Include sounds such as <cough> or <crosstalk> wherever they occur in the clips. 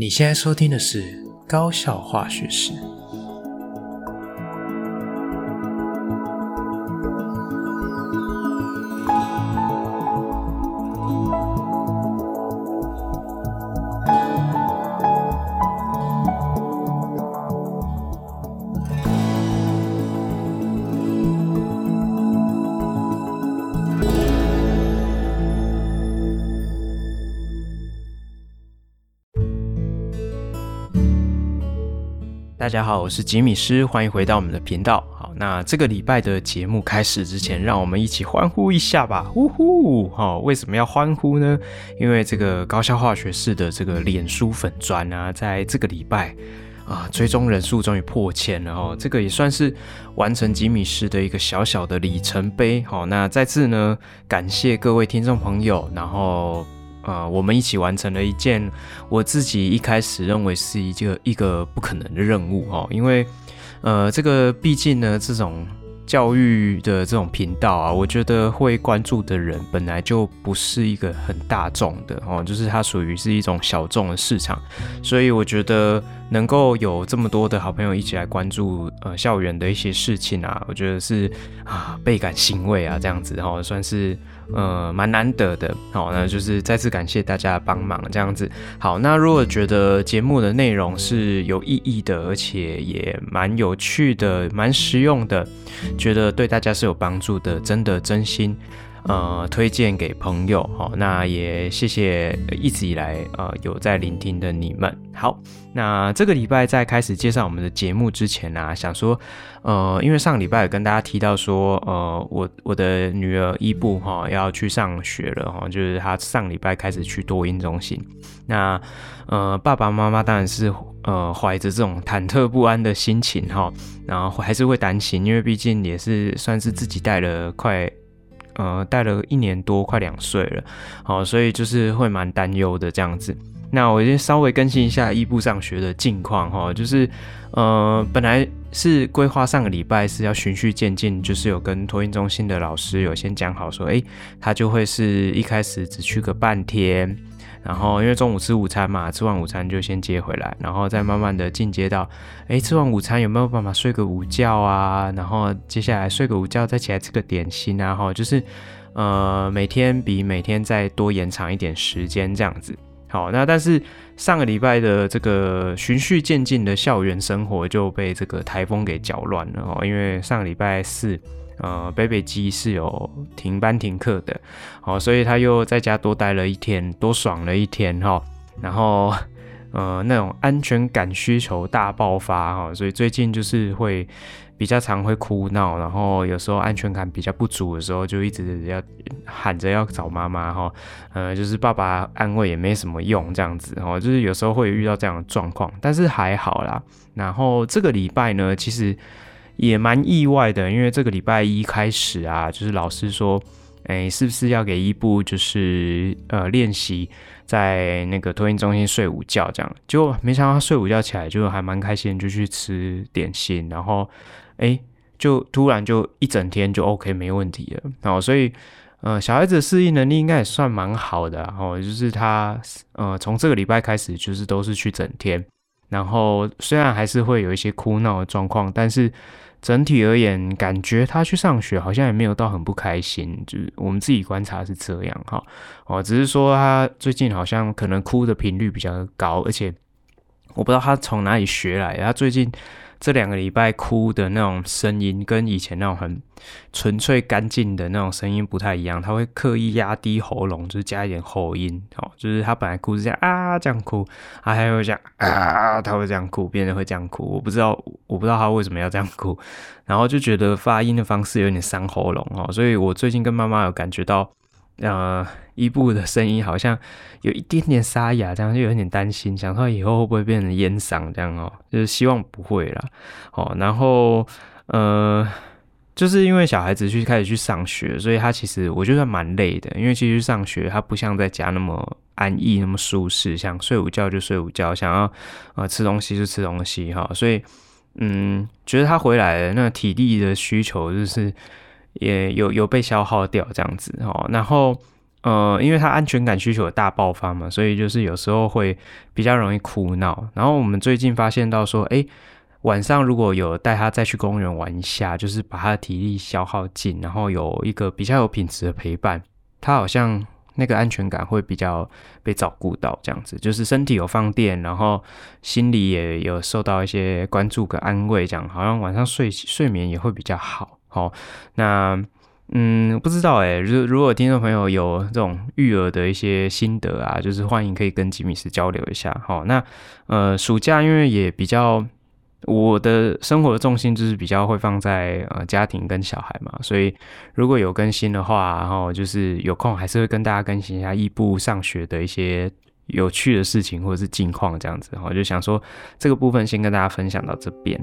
你现在收听的是《高效化学史》。大家好，我是吉米师，欢迎回到我们的频道。好，那这个礼拜的节目开始之前，让我们一起欢呼一下吧！呜呼！好，为什么要欢呼呢？因为这个高效化学式的这个脸书粉砖啊，在这个礼拜啊，追踪人数终于破千了哦，这个也算是完成吉米师的一个小小的里程碑。好，那再次呢，感谢各位听众朋友，然后。啊、我们一起完成了一件我自己一开始认为是一个一个不可能的任务哦，因为呃，这个毕竟呢，这种教育的这种频道啊，我觉得会关注的人本来就不是一个很大众的哦，就是它属于是一种小众的市场，所以我觉得能够有这么多的好朋友一起来关注呃校园的一些事情啊，我觉得是啊倍感欣慰啊，这样子哈、哦，算是。呃，蛮难得的，好，那就是再次感谢大家帮忙，这样子。好，那如果觉得节目的内容是有意义的，而且也蛮有趣的、蛮实用的，觉得对大家是有帮助的，真的真心。呃，推荐给朋友，好，那也谢谢一直以来呃有在聆听的你们。好，那这个礼拜在开始介绍我们的节目之前呢、啊，想说，呃，因为上礼拜有跟大家提到说，呃，我我的女儿伊布哈要去上学了哈，就是她上礼拜开始去多音中心。那呃，爸爸妈妈当然是呃怀着这种忐忑不安的心情哈，然后还是会担心，因为毕竟也是算是自己带了快。呃，带了一年多，快两岁了，好，所以就是会蛮担忧的这样子。那我先稍微更新一下伊布上学的近况哈，就是呃，本来是规划上个礼拜是要循序渐进，就是有跟托运中心的老师有先讲好说，诶、他就会是一开始只去个半天。然后因为中午吃午餐嘛，吃完午餐就先接回来，然后再慢慢的进阶到，哎，吃完午餐有没有办法睡个午觉啊？然后接下来睡个午觉，再起来吃个点心啊，哈，就是，呃，每天比每天再多延长一点时间这样子。好，那但是上个礼拜的这个循序渐进的校园生活就被这个台风给搅乱了哦，因为上个礼拜四。呃，北北基是有停班停课的，哦，所以他又在家多待了一天，多爽了一天哈。然后，呃，那种安全感需求大爆发哈，所以最近就是会比较常会哭闹，然后有时候安全感比较不足的时候，就一直要喊着要找妈妈哈。呃，就是爸爸安慰也没什么用，这样子哈，就是有时候会遇到这样的状况，但是还好啦。然后这个礼拜呢，其实。也蛮意外的，因为这个礼拜一开始啊，就是老师说，哎、是不是要给伊布就是呃练习在那个托婴中心睡午觉这样？就没想到他睡午觉起来就还蛮开心，就去吃点心，然后哎、就突然就一整天就 OK 没问题了。然后所以呃小孩子适应能力应该也算蛮好的，然后就是他呃从这个礼拜开始就是都是去整天，然后虽然还是会有一些哭闹的状况，但是。整体而言，感觉他去上学好像也没有到很不开心，就是我们自己观察是这样哈。哦，只是说他最近好像可能哭的频率比较高，而且我不知道他从哪里学来的，他最近。这两个礼拜哭的那种声音，跟以前那种很纯粹干净的那种声音不太一样。他会刻意压低喉咙，就是加一点喉音，哦，就是他本来哭是这样啊这样哭，他还会这样啊，他会这样哭，别人会这样哭。我不知道，我不知道他为什么要这样哭，然后就觉得发音的方式有点伤喉咙哦，所以我最近跟妈妈有感觉到。呃，伊布的声音好像有一点点沙哑，这样就有点担心，想说以后会不会变成烟嗓这样哦，就是希望不会啦。哦，然后呃，就是因为小孩子去开始去上学，所以他其实我觉得蛮累的，因为其实上学他不像在家那么安逸，那么舒适，想睡午觉就睡午觉，想要呃吃东西就吃东西哈，所以嗯，觉得他回来那体力的需求就是。也有有被消耗掉这样子哦，然后呃，因为他安全感需求有大爆发嘛，所以就是有时候会比较容易哭闹。然后我们最近发现到说，哎，晚上如果有带他再去公园玩一下，就是把他的体力消耗尽，然后有一个比较有品质的陪伴，他好像那个安全感会比较被照顾到，这样子，就是身体有放电，然后心里也有受到一些关注跟安慰，这样好像晚上睡睡眠也会比较好。好，那。嗯，不知道哎。如如果听众朋友有这种育儿的一些心得啊，就是欢迎可以跟吉米斯交流一下。好，那呃，暑假因为也比较，我的生活的重心就是比较会放在呃家庭跟小孩嘛，所以如果有更新的话，然后就是有空还是会跟大家更新一下异步上学的一些有趣的事情或者是近况这样子。哈，就想说这个部分先跟大家分享到这边。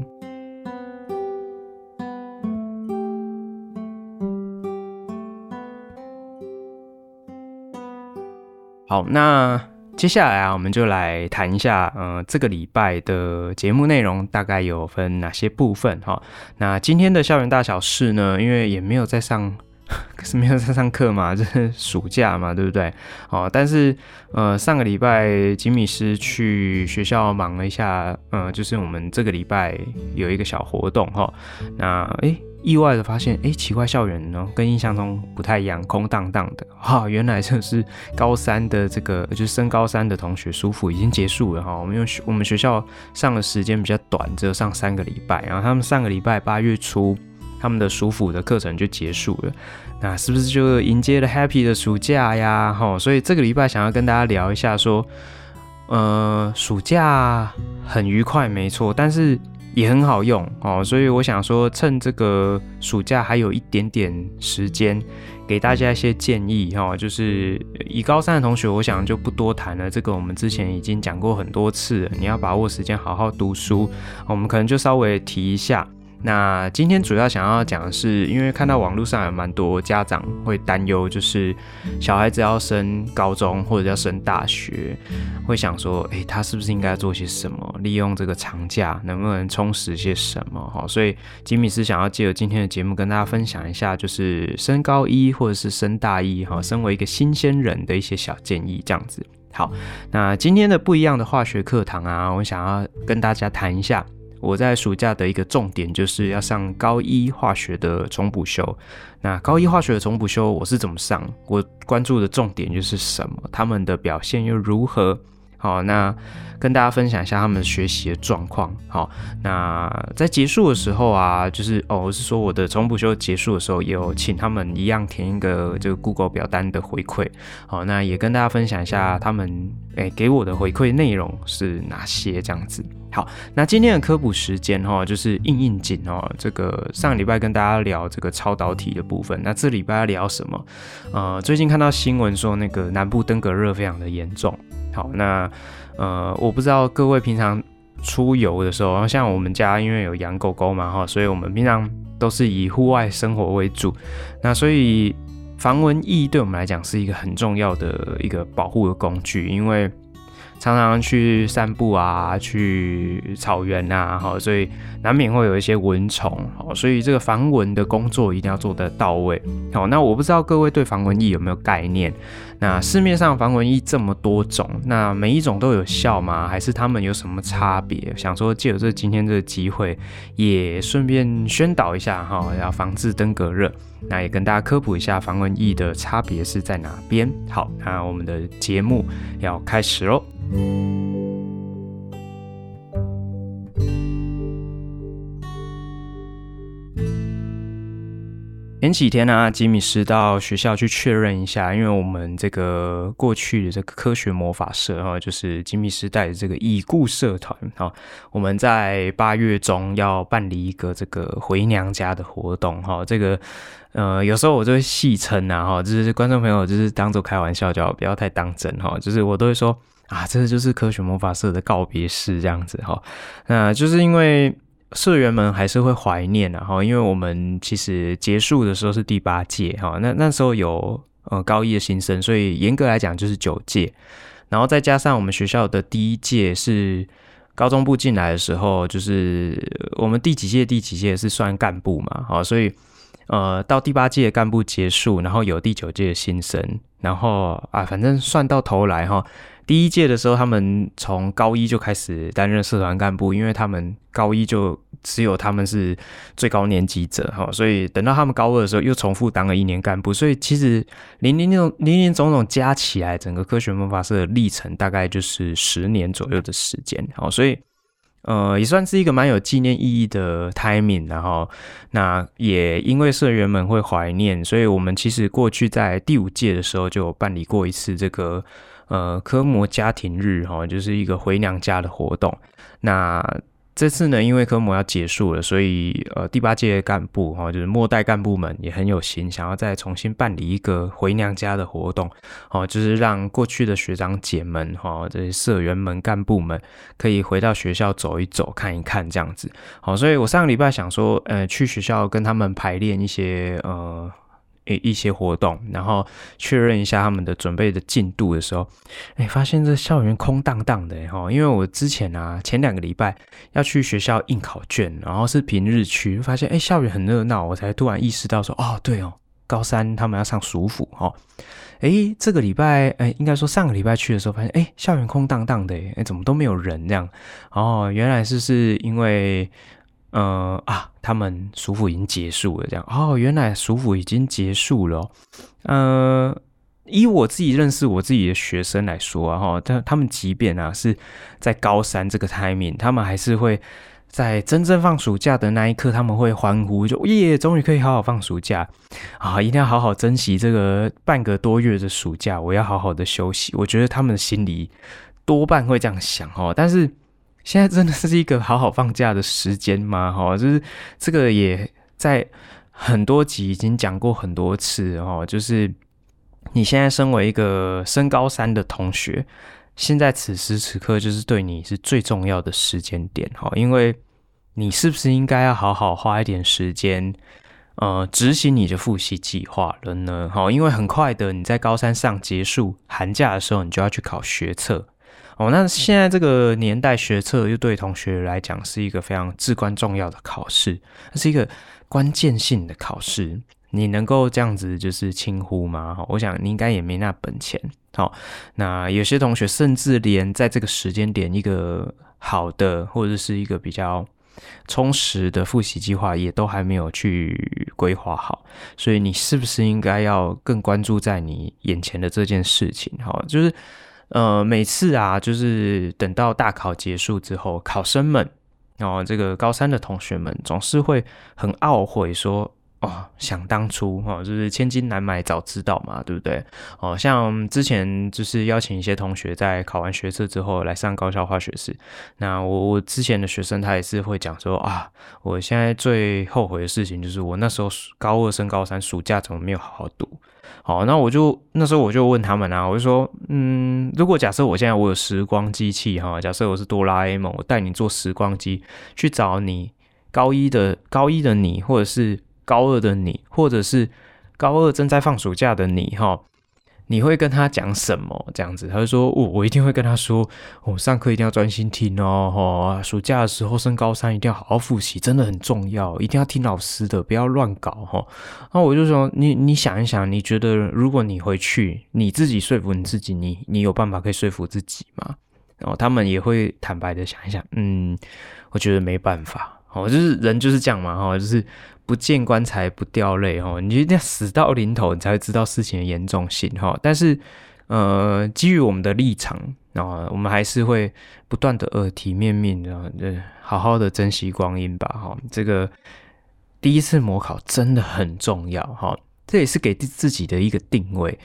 好，那接下来啊，我们就来谈一下，呃，这个礼拜的节目内容大概有分哪些部分哈。那今天的校园大小事呢，因为也没有在上，可 <laughs> 是没有在上课嘛，<laughs> 就是暑假嘛，对不对？哦，但是呃，上个礼拜吉米斯去学校忙了一下，呃，就是我们这个礼拜有一个小活动哈。那诶。意外的发现，哎，奇怪，校园呢跟印象中不太一样，空荡荡的。<laughs> 哈、原来就是高三的这个，就是升高三的同学暑辅已经结束了哈。我们用我们学校上的时间比较短，只有上三个礼拜，然后他们上个礼拜八月初，他们的暑辅的课程就结束了。那是不是就迎接了 happy 的暑假呀？哈、所以这个礼拜想要跟大家聊一下，说，呃，暑假很愉快，没错，但是。也很好用哦，所以我想说，趁这个暑假还有一点点时间，给大家一些建议哈。就是以高三的同学，我想就不多谈了。这个我们之前已经讲过很多次了，你要把握时间，好好读书。我们可能就稍微提一下。那今天主要想要讲的是，因为看到网络上有蛮多家长会担忧，就是小孩子要升高中或者要升大学，会想说，诶、他是不是应该做些什么？利用这个长假，能不能充实些什么？哈，所以吉米师想要借由今天的节目跟大家分享一下，就是升高一或者是升大一，哈，身为一个新鲜人的一些小建议，这样子。好，那今天的不一样的化学课堂啊，我想要跟大家谈一下。我在暑假的一个重点就是要上高一化学的重补修。那高一化学的重补修我是怎么上？我关注的重点就是什么？他们的表现又如何？好，那跟大家分享一下他们学习的状况。好，那在结束的时候啊，就是哦，我是说我的重补修结束的时候，也有请他们一样填一个这个 Google 表单的回馈。好，那也跟大家分享一下他们诶、给我的回馈内容是哪些这样子。好，那今天的科普时间哈，就是应应景哦。这个上礼拜跟大家聊这个超导体的部分，那这礼拜要聊什么？呃，最近看到新闻说那个南部登革热非常的严重。好，那呃，我不知道各位平常出游的时候，然后像我们家因为有养狗狗嘛哈，所以我们平常都是以户外生活为主。那所以防蚊液对我们来讲是一个很重要的一个保护的工具，因为。常常去散步啊，去草原啊，哈，所以难免会有一些蚊虫，好，所以这个防蚊的工作一定要做得到位。好，那我不知道各位对防蚊液有没有概念？那市面上防蚊液这么多种，那每一种都有效吗？还是它们有什么差别？想说借由这今天这个机会，也顺便宣导一下哈，要防治登革热。那也跟大家科普一下防蚊液的差别是在哪边。好，那我们的节目要开始喽。前几天呢、吉米斯到学校去确认一下，因为我们这个过去的这个科学魔法社哈，就是吉米斯带的这个已故社团哈，我们在八月中要办理一个这个回娘家的活动哈，这个呃，有时候我就会戏称啊哈，就是观众朋友就是当做开玩笑，就好不要太当真哈，就是我都会说。啊，这个就是科学魔法社的告别式这样子哈，那就是因为社员们还是会怀念然后，因为我们其实结束的时候是第八届哈，那那时候有呃高一的新生，所以严格来讲就是九届，然后再加上我们学校的第一届是高中部进来的时候，就是我们第几届第几届是算干部嘛，好，所以呃，到第八届干部结束，然后有第九届的新生，然后啊，反正算到头来哈，第一届的时候，他们从高一就开始担任社团干部，因为他们高一就只有他们是最高年级者哈，所以等到他们高二的时候，又重复当了一年干部，所以其实林林总林林总总加起来，整个科学魔法社的历程大概就是十年左右的时间，好，所以。呃，也算是一个蛮有纪念意义的 timing，然后那也因为社员们会怀念，所以我们其实过去在第五届的时候就办理过一次这个呃科模家庭日哈，就是一个回娘家的活动，那。这次呢，因为科目要结束了，所以呃，第八届干部哈，就是末代干部们也很有心，想要再重新办理一个回娘家的活动，哦，就是让过去的学长姐们哈，这些社员们、干部们可以回到学校走一走、看一看这样子。好，所以我上个礼拜想说，呃，去学校跟他们排练一些呃。一一些活动，然后确认一下他们的准备的进度的时候，哎，发现这校园空荡荡的哈，因为我之前啊前两个礼拜要去学校印考卷，然后是平日去，发现哎校园很热闹，我才突然意识到说哦对哦，高三他们要上暑辅哈，哎这个礼拜哎应该说上个礼拜去的时候发现哎校园空荡荡的哎怎么都没有人这样，哦原来是是因为。呃啊，他们暑伏已经结束了，这样哦，原来暑伏已经结束了。呃，以我自己认识我自己的学生来说啊，哈，他他们即便啊是在高三这个 timing，他们还是会在真正放暑假的那一刻，他们会欢呼，就耶，终于可以好好放暑假啊！一定要好好珍惜这个半个多月的暑假，我要好好的休息。我觉得他们心里多半会这样想哦，但是。现在真的是一个好好放假的时间吗？哈，就是这个也在很多集已经讲过很多次哈，就是你现在身为一个升高三的同学，现在此时此刻就是对你是最重要的时间点哈，因为你是不是应该要好好花一点时间，呃，执行你的复习计划了呢？哈，因为很快的你在高三上结束寒假的时候，你就要去考学测。哦，那现在这个年代学测又对同学来讲是一个非常至关重要的考试，是一个关键性的考试。你能够这样子就是轻忽吗？我想你应该也没那本钱。好，那有些同学甚至连在这个时间点一个好的或者是一个比较充实的复习计划也都还没有去规划好，所以你是不是应该要更关注在你眼前的这件事情？好，就是。呃，每次啊，就是等到大考结束之后，考生们，然后这个高三的同学们，总是会很懊悔说。哦，想当初哈，就是千金难买早知道嘛，对不对？哦，像之前就是邀请一些同学在考完学测之后来上高校化学室。那我我之前的学生他也是会讲说啊，我现在最后悔的事情就是我那时候高二升高三暑假怎么没有好好读。好，那我就那时候我就问他们啊，我就说，嗯，如果假设我现在我有时光机器哈，假设我是哆啦 A 梦，我带你坐时光机去找你高一的高一的你，或者是。高二的你，或者是高二正在放暑假的你，哈，你会跟他讲什么？这样子，他就说，我、我一定会跟他说，我、上课一定要专心听哦，哈，暑假的时候升高三一定要好好复习，真的很重要，一定要听老师的，不要乱搞，哈。那我就说，你你想一想，你觉得如果你回去，你自己说服你自己，你你有办法可以说服自己吗？然后他们也会坦白的想一想，嗯，我觉得没办法，哦，就是人就是这样嘛，哈，就是。不见棺材不掉泪哈，你一定要死到临头，你才会知道事情的严重性哈。但是，呃，基于我们的立场啊，我们还是会不断的耳提面命，然后好好的珍惜光阴吧哈。这个第一次模考真的很重要哈，这也是给自己的一个定位，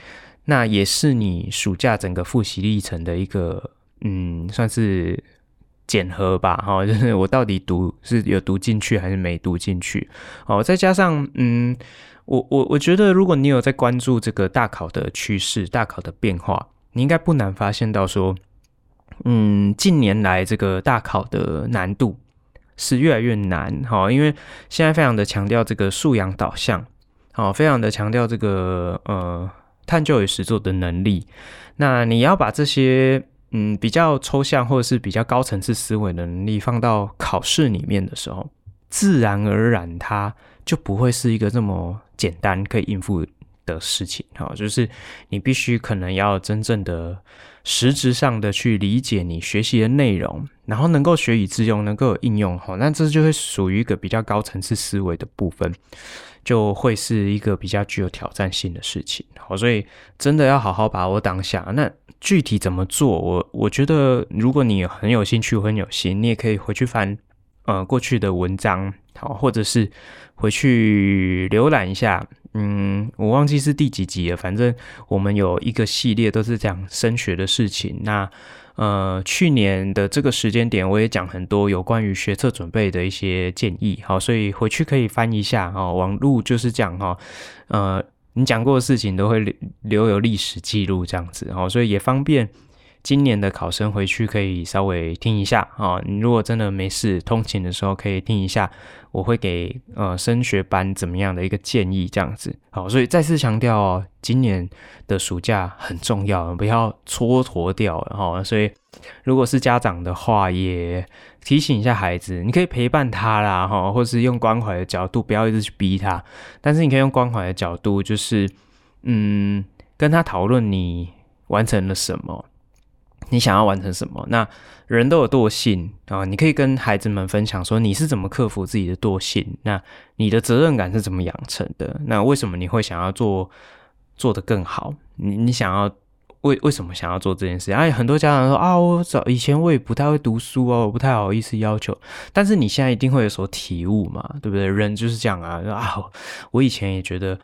那也是你暑假整个复习历程的一个嗯，算是。检核吧，哈，<laughs> 就是我到底读是有读进去还是没读进去，哦，再加上，嗯，我我我觉得，如果你有在关注这个大考的趋势、大考的变化，你应该不难发现到说，嗯，近年来这个大考的难度是越来越难，哈，因为现在非常的强调这个素养导向，好，非常的强调这个呃探究与实作的能力，那你要把这些。嗯，比较抽象或者是比较高层次思维的能力放到考试里面的时候，自然而然它就不会是一个这么简单可以应付的事情。哈，就是你必须可能要真正的实质上的去理解你学习的内容，然后能够学以致用，能够有应用。哈，那这就会属于一个比较高层次思维的部分。就会是一个比较具有挑战性的事情，好，所以真的要好好把握当下。那具体怎么做？我我觉得，如果你很有兴趣、很有心，你也可以回去翻呃过去的文章，好，或者是回去浏览一下。嗯，我忘记是第几集了，反正我们有一个系列都是讲升学的事情。那呃，去年的这个时间点，我也讲很多有关于学测准备的一些建议，好，所以回去可以翻一下哦。网路就是这样哈，呃，你讲过的事情都会留有历史记录这样子，好，所以也方便。今年的考生回去可以稍微听一下啊，你如果真的没事通勤的时候可以听一下，我会给呃升学班怎么样的一个建议这样子。好，所以再次强调哦，今年的暑假很重要，不要蹉跎掉了哈。所以如果是家长的话，也提醒一下孩子，你可以陪伴他啦哈，或是用关怀的角度，不要一直去逼他，但是你可以用关怀的角度，就是嗯跟他讨论你完成了什么。你想要完成什么？那人都有惰性啊，你可以跟孩子们分享说你是怎么克服自己的惰性，那你的责任感是怎么养成的？那为什么你会想要做做得更好？你你想要为为什么想要做这件事？哎，很多家长说啊，我早以前我也不太会读书哦，我不太好意思要求，但是你现在一定会有所体悟嘛，对不对？人就是这样啊，啊，我以前也觉得。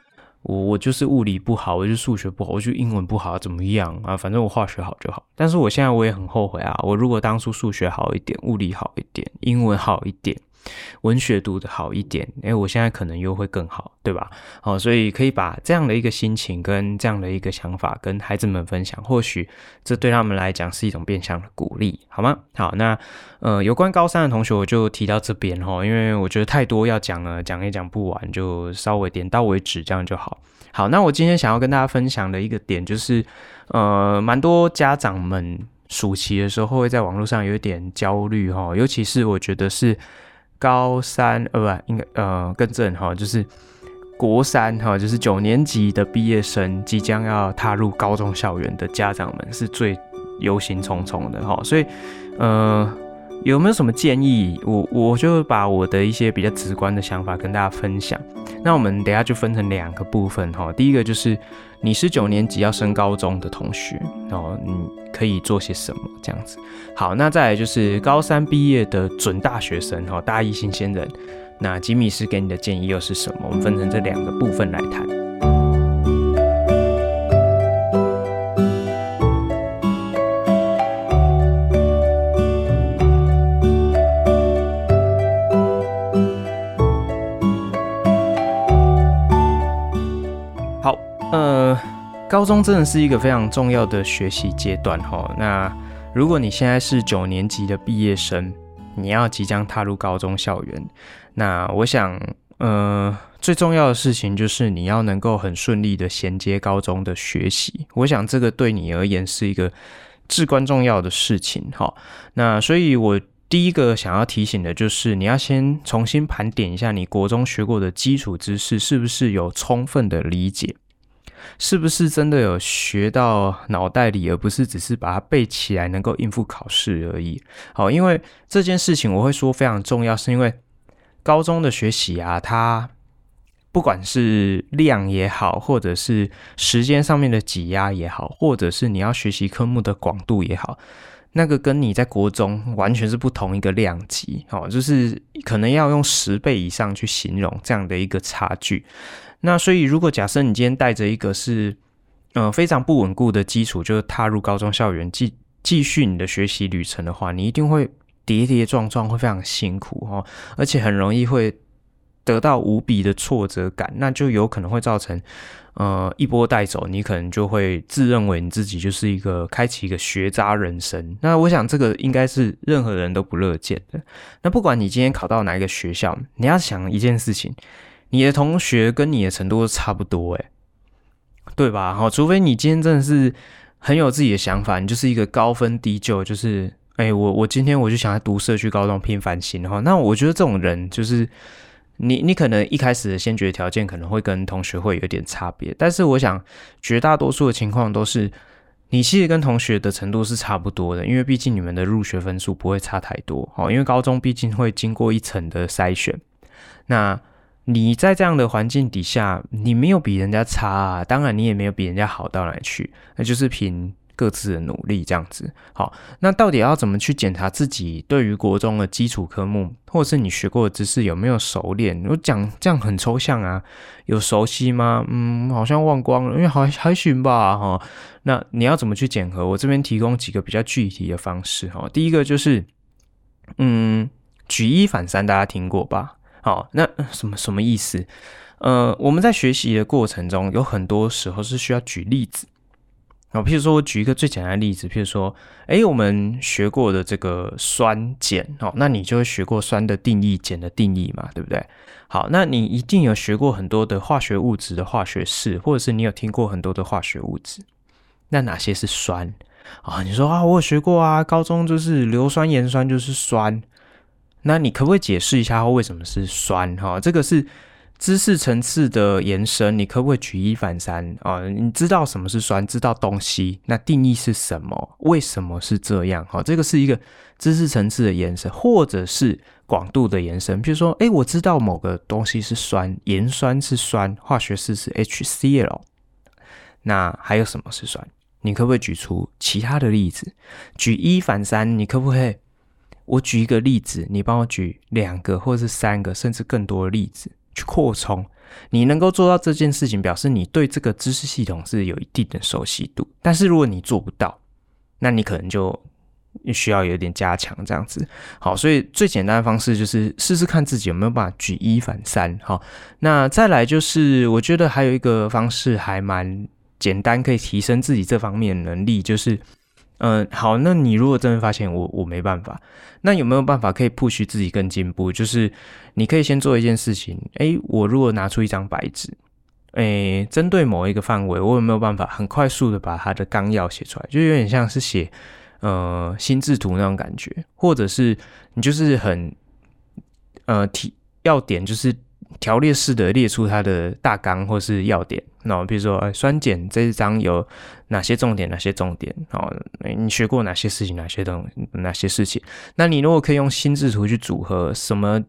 我我就是物理不好，我就数学不好，我就英文不好，怎么样啊？反正我化学好就好。但是我现在我也很后悔啊！我如果当初数学好一点，物理好一点，英文好一点。文学读得好一点，哎，我现在可能又会更好，对吧？好，所以可以把这样的一个心情跟这样的一个想法跟孩子们分享，或许这对他们来讲是一种变相的鼓励，好吗？好，那呃，有关高三的同学，我就提到这边哈，因为我觉得太多要讲了，讲也讲不完，就稍微点到为止，这样就好。好，那我今天想要跟大家分享的一个点就是，呃，蛮多家长们暑期的时候会在网络上有点焦虑哈，尤其是我觉得是。高三呃不，应该呃更正哈，就是国三哈，就是九年级的毕业生即将要踏入高中校园的家长们是最忧心忡忡的哈，所以呃有没有什么建议？我我就把我的一些比较直观的想法跟大家分享。那我们等下就分成两个部分哈，第一个就是。你是九年级要升高中的同学，然后你可以做些什么这样子？好，那再来就是高三毕业的准大学生，哈，大一新鲜人，那吉米斯给你的建议又是什么？我们分成这两个部分来谈。呃高中真的是一个非常重要的学习阶段哈。那如果你现在是九年级的毕业生，你要即将踏入高中校园，那我想，呃，最重要的事情就是你要能够很顺利的衔接高中的学习。我想这个对你而言是一个至关重要的事情哈。那所以，我第一个想要提醒的就是，你要先重新盘点一下你国中学过的基础知识，是不是有充分的理解。是不是真的有学到脑袋里，而不是只是把它背起来，能够应付考试而已？好，因为这件事情我会说非常重要，是因为高中的学习啊，它不管是量也好，或者是时间上面的挤压也好，或者是你要学习科目的广度也好，那个跟你在国中完全是不同一个量级。好，就是可能要用十倍以上去形容这样的一个差距。那所以，如果假设你今天带着一个是，呃，非常不稳固的基础，就是踏入高中校园继继续你的学习旅程的话，你一定会跌跌撞撞，会非常辛苦哈，而且很容易会得到无比的挫折感，那就有可能会造成，呃，一波带走，你可能就会自认为你自己就是一个开启一个学渣人生。那我想这个应该是任何人都不乐见的。那不管你今天考到哪一个学校，你要想一件事情。你的同学跟你的程度都差不多，诶，对吧？好，除非你今天真的是很有自己的想法，你就是一个高分低就，就是，诶，我我今天我就想要读社区高中拼繁星哈。那我觉得这种人就是你你可能一开始的先决条件可能会跟同学会有点差别，但是我想绝大多数的情况都是你其实跟同学的程度是差不多的，因为毕竟你们的入学分数不会差太多哦，因为高中毕竟会经过一层的筛选。那你在这样的环境底下，你没有比人家差啊，当然你也没有比人家好到哪去，那就是凭。各自的努力这样子，好，那到底要怎么去检查自己对于国中的基础科目，或者是你学过的知识有没有熟练？我讲这样很抽象啊，有熟悉吗？嗯，好像忘光了，因为还还行吧，哈。那你要怎么去检核？我这边提供几个比较具体的方式，哈。第一个就是，嗯，举一反三，大家听过吧？好，那什么什么意思？呃，我们在学习的过程中，有很多时候是需要举例子。好，譬如说，我举一个最简单的例子，譬如说，哎，我们学过的这个酸碱，哦，那你就会学过酸的定义、碱的定义嘛，对不对？好，那你一定有学过很多的化学物质的化学式，或者是你有听过很多的化学物质。那哪些是酸啊？你说啊，我有学过啊，高中就是硫酸盐酸就是酸。那你可不可以解释一下为什么是酸？哈，这个是。知识层次的延伸，你可不可以举一反三啊？你知道什么是酸，知道东西，那定义是什么？为什么是这样？好，这个是一个知识层次的延伸，或者是广度的延伸。比如说，哎，我知道某个东西是酸，盐酸是酸，化学式是 HCl。那还有什么是酸？你可不可以举出其他的例子？举一反三，你可不可以？我举一个例子，你帮我举两个，或者是三个，甚至更多的例子。去扩充，你能够做到这件事情，表示你对这个知识系统是有一定的熟悉度。但是如果你做不到，那你可能就需要有点加强这样子。好，所以最简单的方式就是试试看自己有没有办法举一反三。好，那再来就是，我觉得还有一个方式还蛮简单，可以提升自己这方面的能力，就是。嗯，好，那你如果真的发现我我没办法，那有没有办法可以 push 自己更进步？就是你可以先做一件事情，诶，我如果拿出一张白纸，诶，针对某一个范围，我有没有办法很快速的把它的纲要写出来？就有点像是写呃心智图那种感觉，或者是你就是很呃提要点，就是。条列式的列出它的大纲或是要点，那比如说，酸碱这一章有哪些重点？哪些重点？哦，你学过哪些事情？哪些东哪些事情？那你如果可以用心智图去组合，什么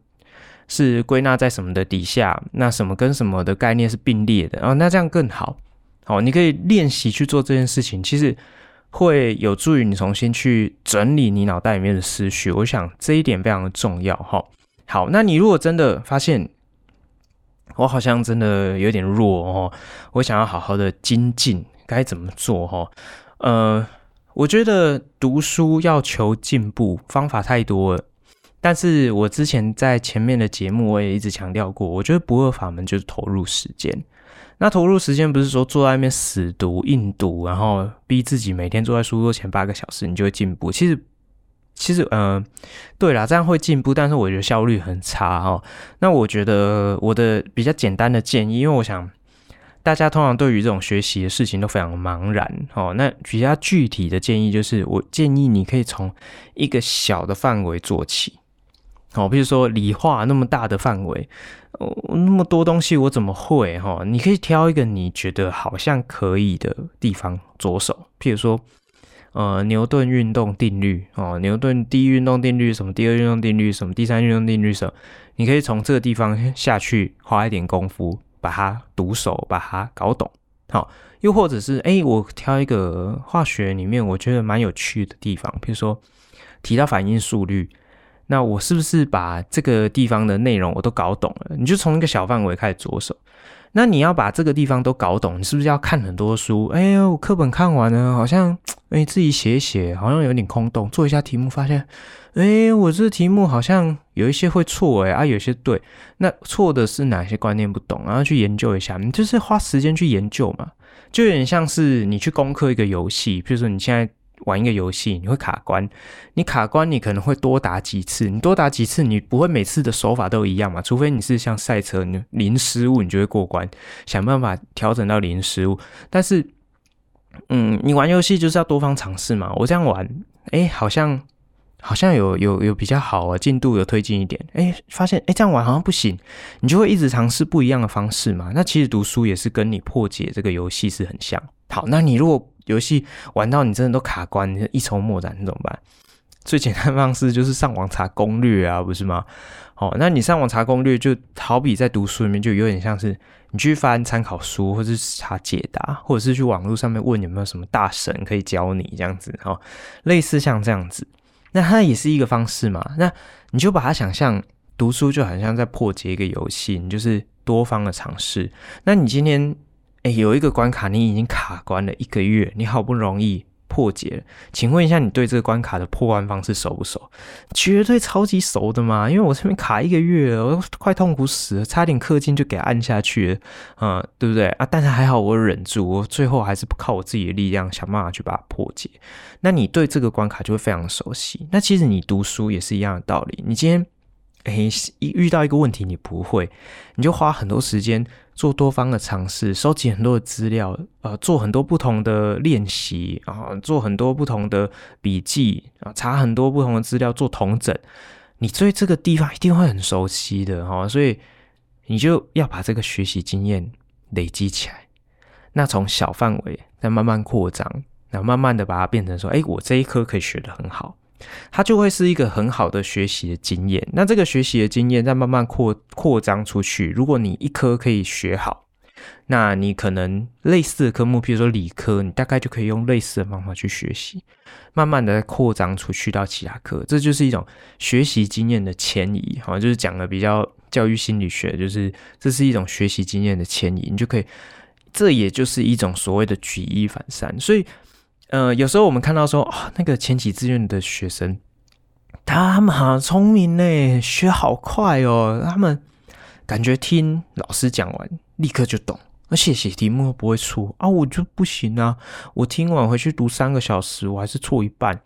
是归纳在什么的底下？那什么跟什么的概念是并列的？哦，那这样更好。好，你可以练习去做这件事情，其实会有助于你重新去整理你脑袋里面的思绪。我想这一点非常的重要。哈，好，那你如果真的发现，我好像真的有点弱哦，我想要好好的精进，该怎么做哈？呃，我觉得读书要求进步，方法太多了。但是我之前在前面的节目我也一直强调过，我觉得不二法门就是投入时间。那投入时间不是说坐在那边死读硬读，然后逼自己每天坐在书桌前八个小时，你就会进步。其实。其实，嗯、呃，对啦，这样会进步，但是我觉得效率很差哈。那我觉得我的比较简单的建议，因为我想大家通常对于这种学习的事情都非常茫然哦。那比较具体的建议就是，我建议你可以从一个小的范围做起，哦，比如说理化那么大的范围，哦，那么多东西我怎么会哈？你可以挑一个你觉得好像可以的地方着手，譬如说。呃，牛顿运动定律哦，牛顿第一运动定律什么，第二运动定律什么，第三运动定律什么，你可以从这个地方下去花一点功夫，把它读熟，把它搞懂。好，又或者是哎，我挑一个化学里面我觉得蛮有趣的地方，比如说提到反应速率，那我是不是把这个地方的内容我都搞懂了？你就从一个小范围开始着手。那你要把这个地方都搞懂，你是不是要看很多书？哎呦，课本看完了，好像哎自己写写，好像有点空洞。做一下题目，发现哎，我这题目好像有一些会错哎，啊有些对。那错的是哪些观念不懂？然后去研究一下，你就是花时间去研究嘛，就有点像是你去攻克一个游戏，比如说你现在。玩一个游戏，你会卡关，你卡关，你可能会多打几次，你多打几次，你不会每次的手法都一样嘛？除非你是像赛车，你零失误，你就会过关，想办法调整到零失误。但是，嗯，你玩游戏就是要多方尝试嘛。我这样玩，哎，好像好像有有有比较好啊，进度有推进一点，哎，发现哎这样玩好像不行，你就会一直尝试不一样的方式嘛。那其实读书也是跟你破解这个游戏是很像。好，那你如果游戏玩到你真的都卡关，你一筹莫展，你怎么办？最简单的方式就是上网查攻略啊，不是吗？好，那你上网查攻略，就好比在读书里面，就有点像是你去翻参考书，或者是查解答，或者是去网络上面问有没有什么大神可以教你这样子，哈，类似像这样子。那它也是一个方式嘛。那你就把它想象读书就好像在破解一个游戏，你就是多方的尝试。那你今天有一个关卡，你已经卡关了一个月，你好不容易。破解了，请问一下，你对这个关卡的破关方式熟不熟？绝对超级熟的嘛！因为我这边卡一个月了，我快痛苦死了，差点氪金就给按下去了，嗯，对不对啊？但是还好我忍住，我最后还是靠我自己的力量想办法去把它破解。那你对这个关卡就会非常熟悉。那其实你读书也是一样的道理。你今天。诶，一遇到一个问题你不会，你就花很多时间做多方的尝试，收集很多的资料，呃，做很多不同的练习啊，做很多不同的笔记啊，查很多不同的资料做同整，你对这个地方一定会很熟悉的哈，所以你就要把这个学习经验累积起来，那从小范围再慢慢扩张，然后慢慢的把它变成说，诶，我这一科可以学得很好。它就会是一个很好的学习的经验。那这个学习的经验再慢慢扩扩张出去。如果你一科可以学好，那你可能类似的科目，譬如说理科，你大概就可以用类似的方法去学习，慢慢的扩张出去到其他科。这就是一种学习经验的迁移，好，就是讲的比较教育心理学，就是这是一种学习经验的迁移，你就可以，这也就是一种所谓的举一反三。所以。呃，有时候我们看到说，啊、哦，那个前几志愿的学生，他们好聪明呢，学好快哦，他们感觉听老师讲完立刻就懂，而且写题目不会错啊，我就不行啊，我听完回去读三个小时，我还是错一半。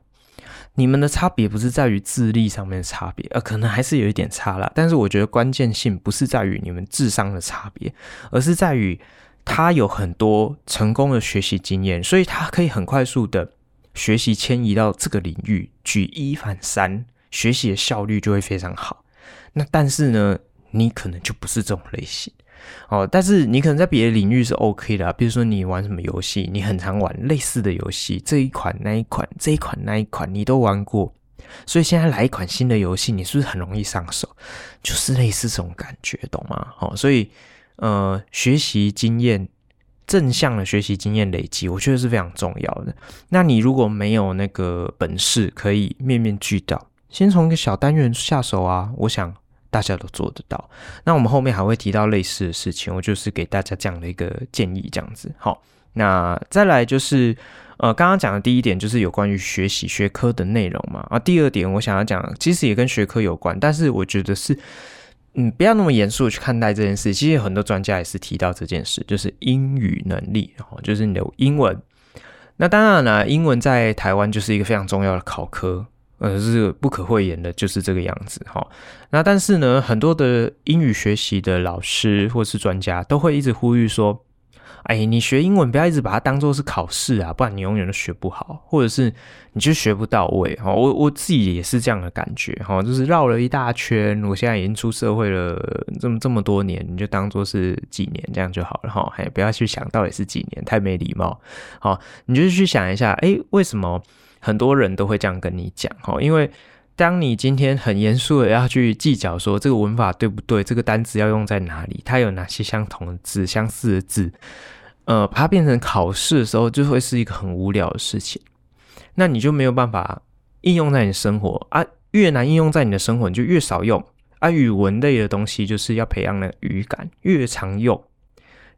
你们的差别不是在于智力上面的差别，呃，可能还是有一点差啦，但是我觉得关键性不是在于你们智商的差别，而是在于。他有很多成功的学习经验，所以他可以很快速的学习迁移到这个领域，举一反三，学习的效率就会非常好。那但是呢，你可能就不是这种类型哦。但是你可能在别的领域是 OK 的啊，比如说你玩什么游戏，你很常玩类似的游戏，这一款那一款，这一款那一款你都玩过，所以现在来一款新的游戏，你是不是很容易上手？就是类似这种感觉，懂吗？哦，所以。呃，学习经验，正向的学习经验累积，我觉得是非常重要的。那你如果没有那个本事，可以面面俱到，先从一个小单元下手啊，我想大家都做得到。那我们后面还会提到类似的事情，我就是给大家这样的一个建议，这样子。好，那再来就是，呃，刚刚讲的第一点就是有关于学习学科的内容嘛。啊，第二点我想要讲，其实也跟学科有关，但是我觉得是。嗯，不要那么严肃去看待这件事。其实很多专家也是提到这件事，就是英语能力，然后就是你的英文。那当然了，英文在台湾就是一个非常重要的考科，呃，是不可讳言的，就是这个样子哈。那但是呢，很多的英语学习的老师或是专家都会一直呼吁说。哎，你学英文不要一直把它当做是考试啊，不然你永远都学不好，或者是你就学不到位哈。我我自己也是这样的感觉哈，就是绕了一大圈。我现在已经出社会了这么这么多年，你就当做是几年这样就好了哈。哎，不要去想到底是几年，太没礼貌。好，你就去想一下，哎，为什么很多人都会这样跟你讲哈？因为当你今天很严肃的要去计较说这个文法对不对，这个单词要用在哪里，它有哪些相同的字、相似的字。呃，把它变成考试的时候，就会是一个很无聊的事情。那你就没有办法应用在你生活啊，越难应用在你的生活，你就越少用啊。语文类的东西就是要培养那个语感，越常用，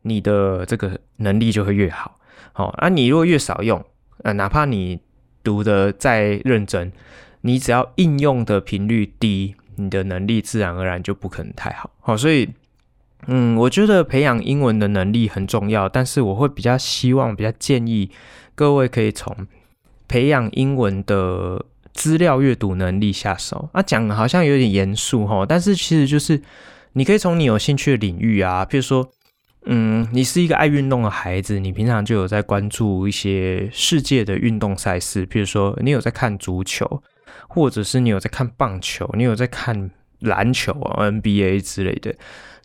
你的这个能力就会越好。好啊，你如果越少用，呃，哪怕你读得再认真，你只要应用的频率低，你的能力自然而然就不可能太好。好，所以。嗯，我觉得培养英文的能力很重要，但是我会比较希望、比较建议各位可以从培养英文的资料阅读能力下手。啊，讲好像有点严肃哈，但是其实就是你可以从你有兴趣的领域啊，譬如说，嗯，你是一个爱运动的孩子，你平常就有在关注一些世界的运动赛事，譬如说你有在看足球。或者是你有在看棒球，你有在看篮球啊，NBA 之类的。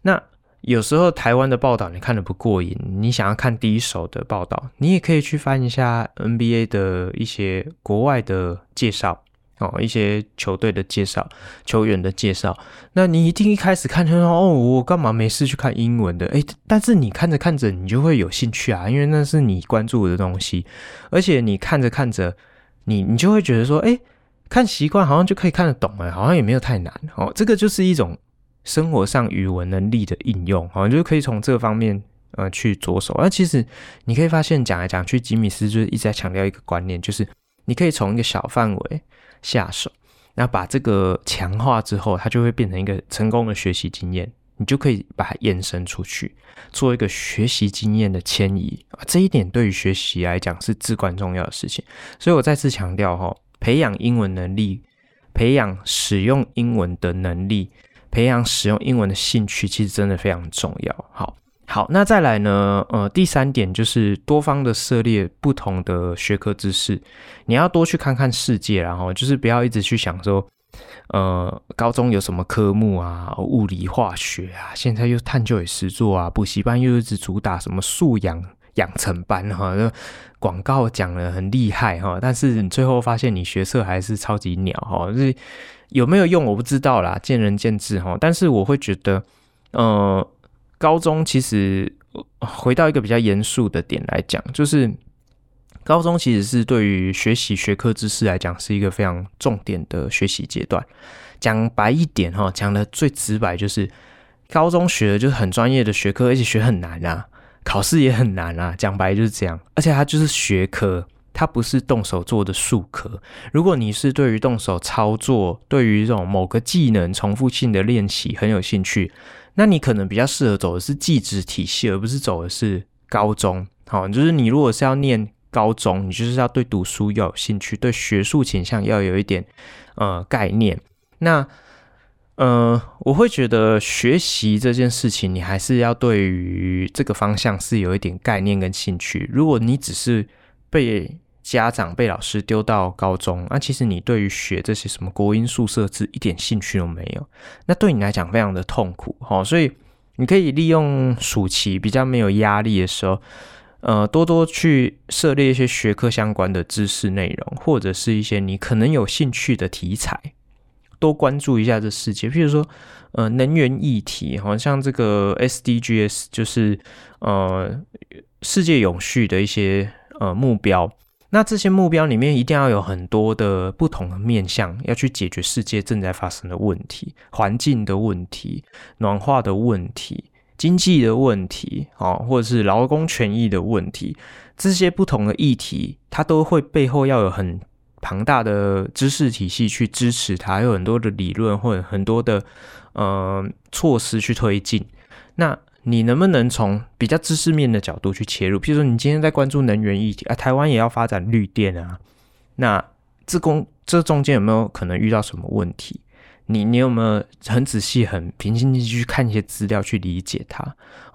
那有时候台湾的报道你看的不过瘾，你想要看第一手的报道，你也可以去翻一下 NBA 的一些国外的介绍。哦，一些球队的介绍，球员的介绍，那你一定一开始看就说哦，我干嘛没事去看英文的？诶，但是你看着看着，你就会有兴趣啊，因为那是你关注的东西，而且你看着看着，你你就会觉得说，诶，看习惯好像就可以看得懂诶，好像也没有太难哦。这个就是一种生活上语文能力的应用，好像就可以从这方面呃去着手。那其实你可以发现，讲来讲去，吉米斯就是一直在强调一个观念，就是你可以从一个小范围。下手，那把这个强化之后，它就会变成一个成功的学习经验，你就可以把它延伸出去，做一个学习经验的迁移啊。这一点对于学习来讲是至关重要的事情。所以我再次强调哈，培养英文能力，培养使用英文的能力，培养使用英文的兴趣，其实真的非常重要。好。好，那再来呢？呃，第三点就是多方的涉猎不同的学科知识，你要多去看看世界，然后就是不要一直去想说，呃，高中有什么科目啊，物理、化学啊，现在又探究与实作啊，补习班又一直主打什么素养养成班哈，广告讲得很厉害哈，但是你最后发现你学社还是超级鸟哈，就是有没有用我不知道啦，见仁见智哈，但是我会觉得，呃。高中其实回到一个比较严肃的点来讲，就是高中其实是对于学习学科知识来讲是一个非常重点的学习阶段。讲白一点哈，讲的最直白就是高中学的就是很专业的学科，而且学很难啊，考试也很难啊。讲白就是这样，而且它就是学科，它不是动手做的术科。如果你是对于动手操作，对于这种某个技能重复性的练习很有兴趣。那你可能比较适合走的是技职体系，而不是走的是高中。好，就是你如果是要念高中，你就是要对读书要有兴趣，对学术倾向要有一点呃概念。那呃，我会觉得学习这件事情，你还是要对于这个方向是有一点概念跟兴趣。如果你只是被家长被老师丢到高中，那其实你对于学这些什么国英数社自一点兴趣都没有，那对你来讲非常的痛苦哈。所以你可以利用暑期比较没有压力的时候，呃，多多去涉猎一些学科相关的知识内容，或者是一些你可能有兴趣的题材，多关注一下这世界。譬如说，呃，能源议题，好像这个 SDGs 就是呃世界永续的一些呃目标。那这些目标里面一定要有很多的不同的面向，要去解决世界正在发生的问题，环境的问题、暖化的问题、经济的问题，啊，或者是劳工权益的问题，这些不同的议题，它都会背后要有很庞大的知识体系去支持它，有很多的理论或者很多的呃措施去推进。那你能不能从比较知识面的角度去切入？譬如说，你今天在关注能源议题啊，台湾也要发展绿电啊，那这公这中间有没有可能遇到什么问题？你你有没有很仔细、很平心静气去看一些资料去理解它？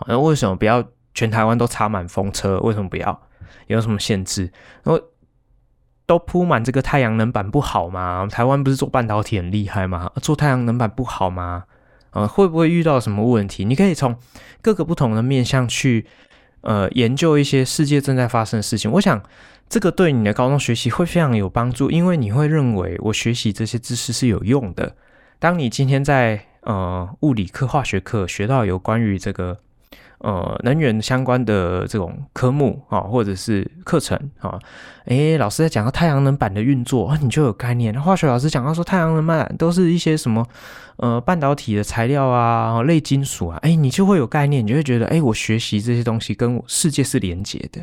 那为什么不要全台湾都插满风车？为什么不要？有什么限制？然后都铺满这个太阳能板不好吗？台湾不是做半导体很厉害吗？做太阳能板不好吗？呃，会不会遇到什么问题？你可以从各个不同的面向去，呃，研究一些世界正在发生的事情。我想，这个对你的高中学习会非常有帮助，因为你会认为我学习这些知识是有用的。当你今天在呃物理课、化学课学到有关于这个。呃，能源相关的这种科目啊，或者是课程啊，诶，老师在讲到太阳能板的运作啊，<laughs> 你就有概念。化学老师讲到说太阳能板都是一些什么呃半导体的材料啊，类金属啊，诶，你就会有概念，你就会觉得，诶，我学习这些东西跟世界是连接的，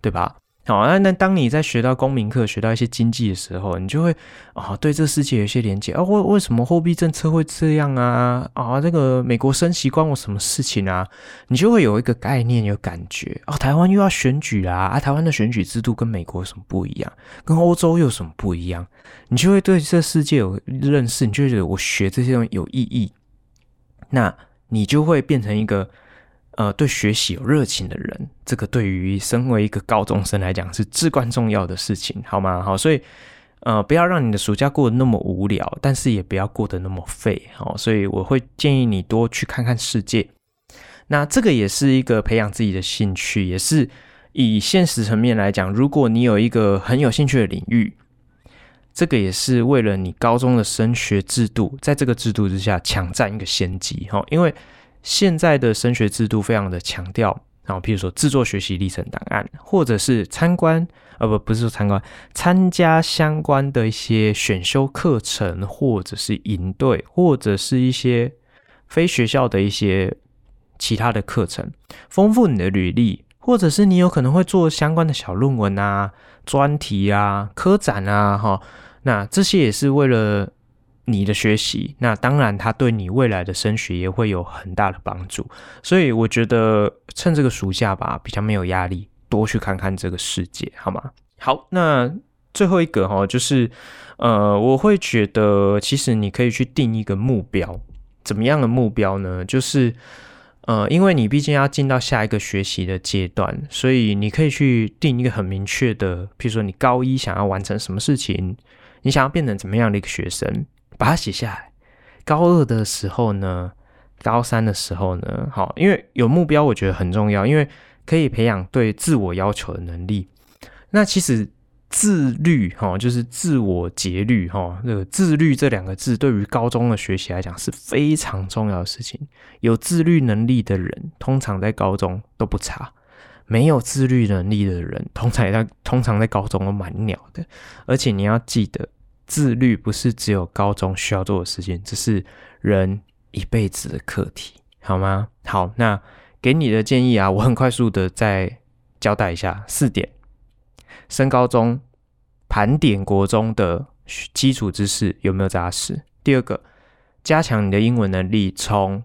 对吧？好，那那当你在学到公民课、学到一些经济的时候，你就会啊，对这世界有一些连接啊。为为什么货币政策会这样啊？啊，这个美国升息关我什么事情啊？你就会有一个概念、有感觉哦。台湾又要选举啦，啊，台湾的选举制度跟美国有什么不一样？跟欧洲又有什么不一样？你就会对这世界有认识，你就会觉得我学这些东西有意义，那你就会变成一个。呃，对学习有热情的人，这个对于身为一个高中生来讲是至关重要的事情，好吗？好，所以呃，不要让你的暑假过得那么无聊，但是也不要过得那么废哦。所以我会建议你多去看看世界。那这个也是一个培养自己的兴趣，也是以现实层面来讲，如果你有一个很有兴趣的领域。这个也是为了你高中的升学制度，在这个制度之下抢占一个先机哈，因为现在的升学制度非常的强调，然后譬如说制作学习历程档案，或者是参观，呃不不是说参观，参加相关的一些选修课程，或者是营队，或者是一些非学校的一些其他的课程，丰富你的履历，或者是你有可能会做相关的小论文啊。专题啊，科展啊，哈，那这些也是为了你的学习。那当然，它对你未来的升学也会有很大的帮助。所以我觉得趁这个暑假吧，比较没有压力，多去看看这个世界，好吗？好，那最后一个哈，就是呃，我会觉得其实你可以去定一个目标，怎么样的目标呢？就是。呃，因为你毕竟要进到下一个学习的阶段，所以你可以去定一个很明确的，譬如说你高一想要完成什么事情，你想要变成怎么样的一个学生，把它写下来。高二的时候呢，高三的时候呢，好，因为有目标，我觉得很重要，因为可以培养对自我要求的能力。那其实。自律，哈，就是自我节律，哈，这个自律这两个字，对于高中的学习来讲是非常重要的事情。有自律能力的人，通常在高中都不差；没有自律能力的人，通常在通常在高中都蛮鸟的。而且你要记得，自律不是只有高中需要做的事情，这是人一辈子的课题，好吗？好，那给你的建议啊，我很快速的再交代一下四点。升高中，盘点国中的基础知识有没有扎实？第二个，加强你的英文能力，从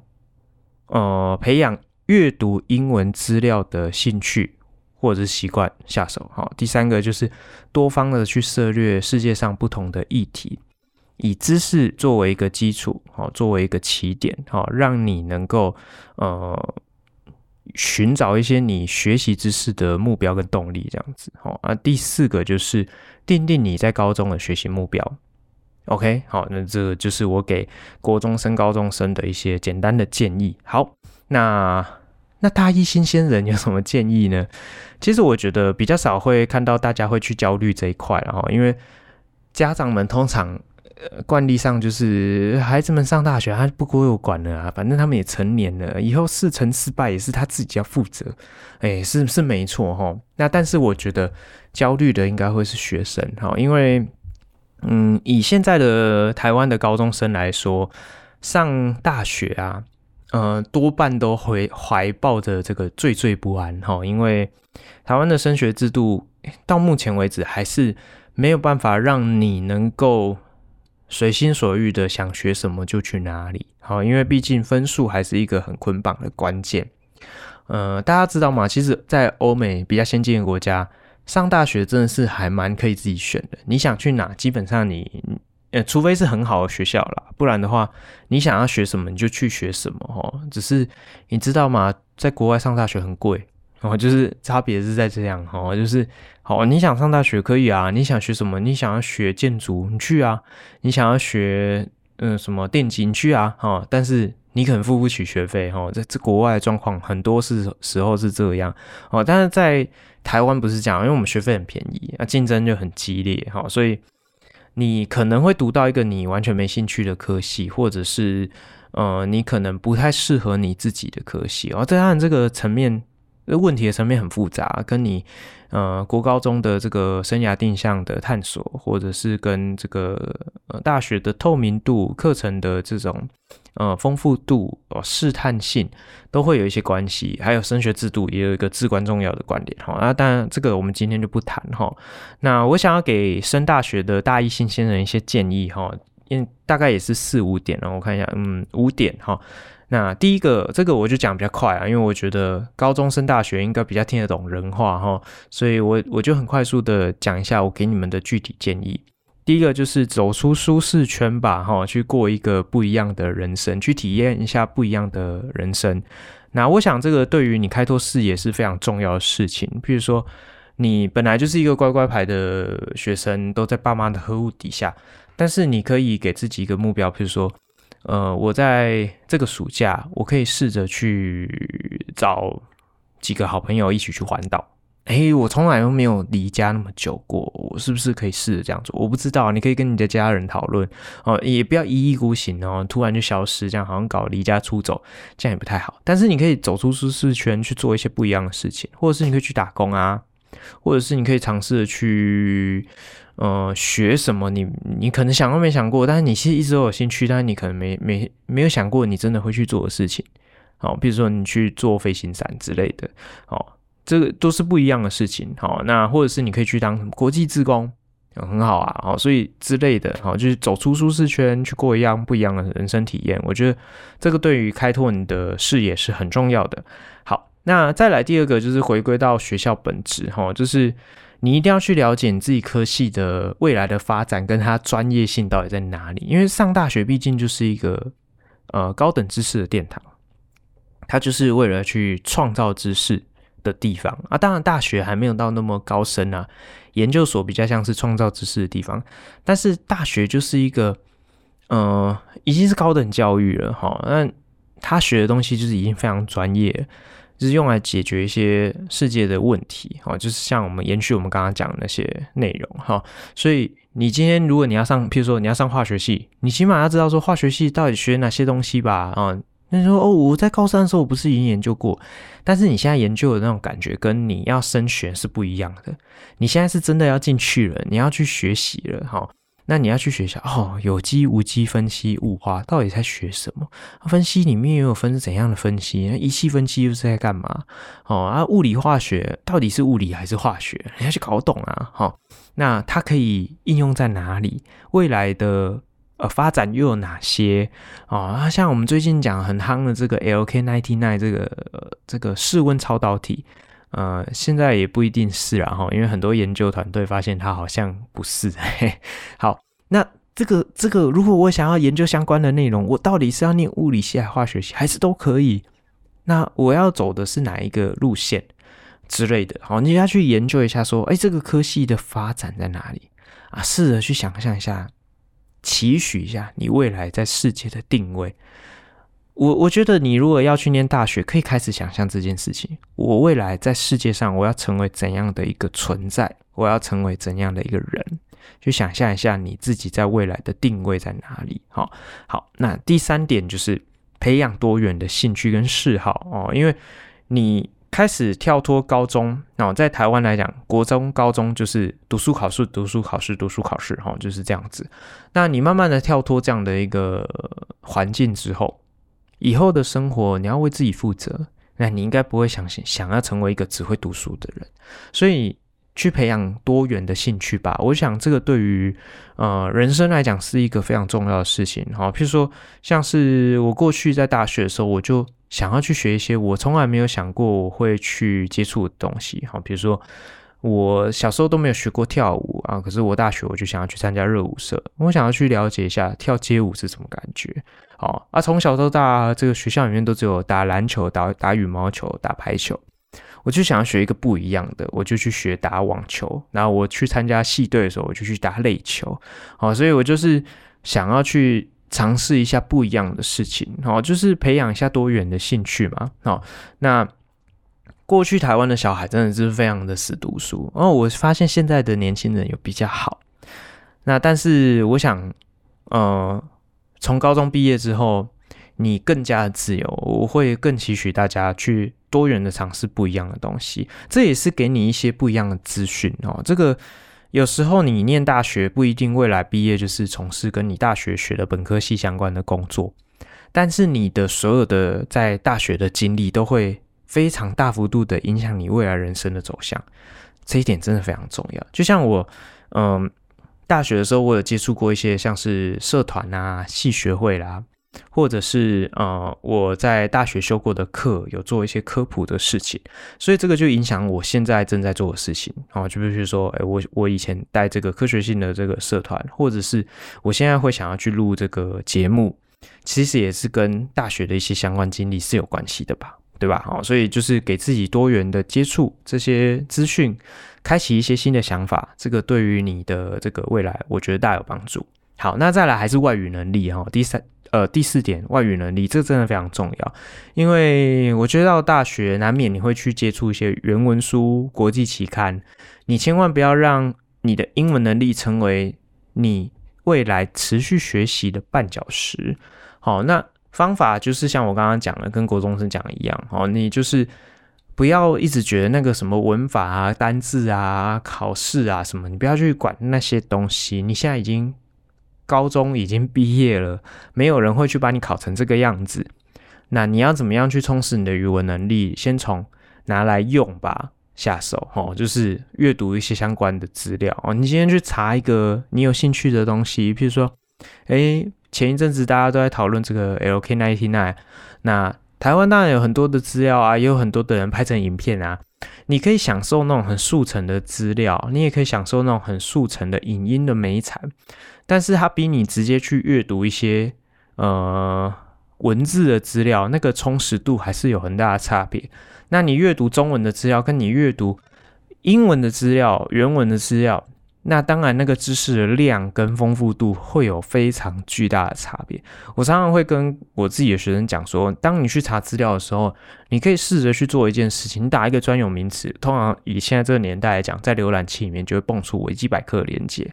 呃培养阅读英文资料的兴趣或者是习惯下手。好，第三个就是多方的去涉猎世界上不同的议题，以知识作为一个基础，好，作为一个起点，好，让你能够呃。寻找一些你学习知识的目标跟动力，这样子。好，啊，第四个就是定定你在高中的学习目标。OK，好，那这个就是我给国中升高中生的一些简单的建议。好，那那大一新鲜人有什么建议呢？<laughs> 其实我觉得比较少会看到大家会去焦虑这一块，然后因为家长们通常。呃，惯例上就是孩子们上大学，他不归我管了啊，反正他们也成年了，以后事成失败也是他自己要负责。哎，是是没错哈。那但是我觉得焦虑的应该会是学生哈，因为嗯，以现在的台湾的高中生来说，上大学啊，呃，多半都会怀抱着这个惴惴不安哈，因为台湾的升学制度到目前为止还是没有办法让你能够。随心所欲的想学什么就去哪里，好，因为毕竟分数还是一个很捆绑的关键。呃，大家知道吗？其实，在欧美比较先进的国家，上大学真的是还蛮可以自己选的。你想去哪，基本上你，呃，除非是很好的学校啦，不然的话，你想要学什么你就去学什么。哦，只是你知道吗？在国外上大学很贵。哦，就是差别是在这样哦，就是好，你想上大学可以啊，你想学什么？你想要学建筑，你去啊；你想要学嗯什么电机，你去啊。哈，但是你可能付不起学费哈。在这国外的状况很多是时候是这样哦，但是在台湾不是这样，因为我们学费很便宜，那竞争就很激烈哈，所以你可能会读到一个你完全没兴趣的科系，或者是呃你可能不太适合你自己的科系哦。在按这个层面。问题的层面很复杂，跟你呃国高中的这个生涯定向的探索，或者是跟这个呃大学的透明度、课程的这种呃丰富度、哦试探性，都会有一些关系。还有升学制度也有一个至关重要的观点哈。那当然这个我们今天就不谈哈。那我想要给升大学的大一新鲜人一些建议哈，因大概也是四五点，然后我看一下，嗯，五点哈。那第一个，这个我就讲比较快啊，因为我觉得高中升大学应该比较听得懂人话哈，所以我我就很快速的讲一下我给你们的具体建议。第一个就是走出舒适圈吧，哈，去过一个不一样的人生，去体验一下不一样的人生。那我想这个对于你开拓视野是非常重要的事情。譬如说，你本来就是一个乖乖牌的学生，都在爸妈的呵护底下，但是你可以给自己一个目标，比如说，呃，我在这个暑假，我可以试着去找几个好朋友一起去环岛。哎，我从来都没有离家那么久过，我是不是可以试着这样做？我不知道，你可以跟你的家人讨论哦，也不要一意孤行哦，突然就消失，这样好像搞离家出走，这样也不太好。但是你可以走出舒适圈，去做一些不一样的事情，或者是你可以去打工啊，或者是你可以尝试着去呃学什么你，你你可能想都没想过，但是你其实一直都有兴趣，但是你可能没没没有想过你真的会去做的事情，哦，比如说你去做飞行伞之类的，哦。这个都是不一样的事情，好，那或者是你可以去当国际志工，很好啊，好，所以之类的，好，就是走出舒适圈，去过一样不一样的人生体验。我觉得这个对于开拓你的视野是很重要的。好，那再来第二个就是回归到学校本质，哈，就是你一定要去了解你自己科系的未来的发展跟它专业性到底在哪里，因为上大学毕竟就是一个呃高等知识的殿堂，它就是为了去创造知识的地方啊，当然大学还没有到那么高深啊，研究所比较像是创造知识的地方，但是大学就是一个，呃，已经是高等教育了哈。那他学的东西就是已经非常专业，就是用来解决一些世界的问题，哈，就是像我们延续我们刚刚讲的那些内容哈。所以你今天如果你要上，譬如说你要上化学系，你起码要知道说化学系到底学哪些东西吧，啊。那时候哦，我在高三的时候我不是已经研究过，但是你现在研究的那种感觉跟你要升学是不一样的。你现在是真的要进去了，你要去学习了，哈。那你要去学校哦，有机无机分析物化到底在学什么？分析里面又有分怎样的分析？那仪器分析又是在干嘛？哦啊，物理化学到底是物理还是化学？你要去搞懂啊，哈。那它可以应用在哪里？未来的。呃，发展又有哪些啊？像我们最近讲很夯的这个 LK99 这个、呃、这个室温超导体，呃，现在也不一定是啦哈，因为很多研究团队发现它好像不是。<laughs> 嘿，好，那这个这个，如果我想要研究相关的内容，我到底是要念物理系还是化学系，还是都可以？那我要走的是哪一个路线之类的？好，你要去研究一下，说，哎，这个科系的发展在哪里啊？试着去想象一下。期许一下你未来在世界的定位。我我觉得你如果要去念大学，可以开始想象这件事情。我未来在世界上，我要成为怎样的一个存在？我要成为怎样的一个人？去想象一下你自己在未来的定位在哪里？好，好。那第三点就是培养多元的兴趣跟嗜好哦，因为你。开始跳脱高中，哦，在台湾来讲，国中、高中就是读书考试、读书考试、读书考试，哈，就是这样子。那你慢慢的跳脱这样的一个环境之后，以后的生活你要为自己负责，那你应该不会想想要成为一个只会读书的人，所以去培养多元的兴趣吧。我想这个对于呃人生来讲是一个非常重要的事情，哈。譬如说，像是我过去在大学的时候，我就。想要去学一些我从来没有想过我会去接触的东西，好，比如说我小时候都没有学过跳舞啊，可是我大学我就想要去参加热舞社，我想要去了解一下跳街舞是什么感觉，好啊，从小到大这个学校里面都只有打篮球、打打羽毛球、打排球，我就想要学一个不一样的，我就去学打网球，然后我去参加系队的时候，我就去打垒球，好，所以我就是想要去。尝试一下不一样的事情，哦，就是培养一下多元的兴趣嘛，哦，那过去台湾的小孩真的是非常的死读书，哦，我发现现在的年轻人有比较好，那但是我想，呃，从高中毕业之后，你更加的自由，我会更期许大家去多元的尝试不一样的东西，这也是给你一些不一样的资讯，哦，这个。有时候你念大学不一定未来毕业就是从事跟你大学学的本科系相关的工作，但是你的所有的在大学的经历都会非常大幅度的影响你未来人生的走向，这一点真的非常重要。就像我，嗯，大学的时候我有接触过一些像是社团啊、系学会啦。或者是呃，我在大学修过的课有做一些科普的事情，所以这个就影响我现在正在做的事情啊，就比如说，哎，我我以前带这个科学性的这个社团，或者是我现在会想要去录这个节目，其实也是跟大学的一些相关经历是有关系的吧。对吧？好，所以就是给自己多元的接触这些资讯，开启一些新的想法，这个对于你的这个未来，我觉得大有帮助。好，那再来还是外语能力哈，第三呃第四点，外语能力这真的非常重要，因为我觉得到大学难免你会去接触一些原文书、国际期刊，你千万不要让你的英文能力成为你未来持续学习的绊脚石。好，那。方法就是像我刚刚讲的，跟国中生讲的一样，哦，你就是不要一直觉得那个什么文法啊、单字啊、考试啊什么，你不要去管那些东西。你现在已经高中已经毕业了，没有人会去把你考成这个样子。那你要怎么样去充实你的语文能力？先从拿来用吧下手，哦，就是阅读一些相关的资料哦。你今天去查一个你有兴趣的东西，譬如说，诶。前一阵子大家都在讨论这个 LK99，那台湾当然有很多的资料啊，也有很多的人拍成影片啊。你可以享受那种很速成的资料，你也可以享受那种很速成的影音的美产，但是它比你直接去阅读一些呃文字的资料，那个充实度还是有很大的差别。那你阅读中文的资料，跟你阅读英文的资料、原文的资料。那当然，那个知识的量跟丰富度会有非常巨大的差别。我常常会跟我自己的学生讲说，当你去查资料的时候，你可以试着去做一件事情，打一个专有名词，通常以现在这个年代来讲，在浏览器里面就会蹦出维基百科的连接。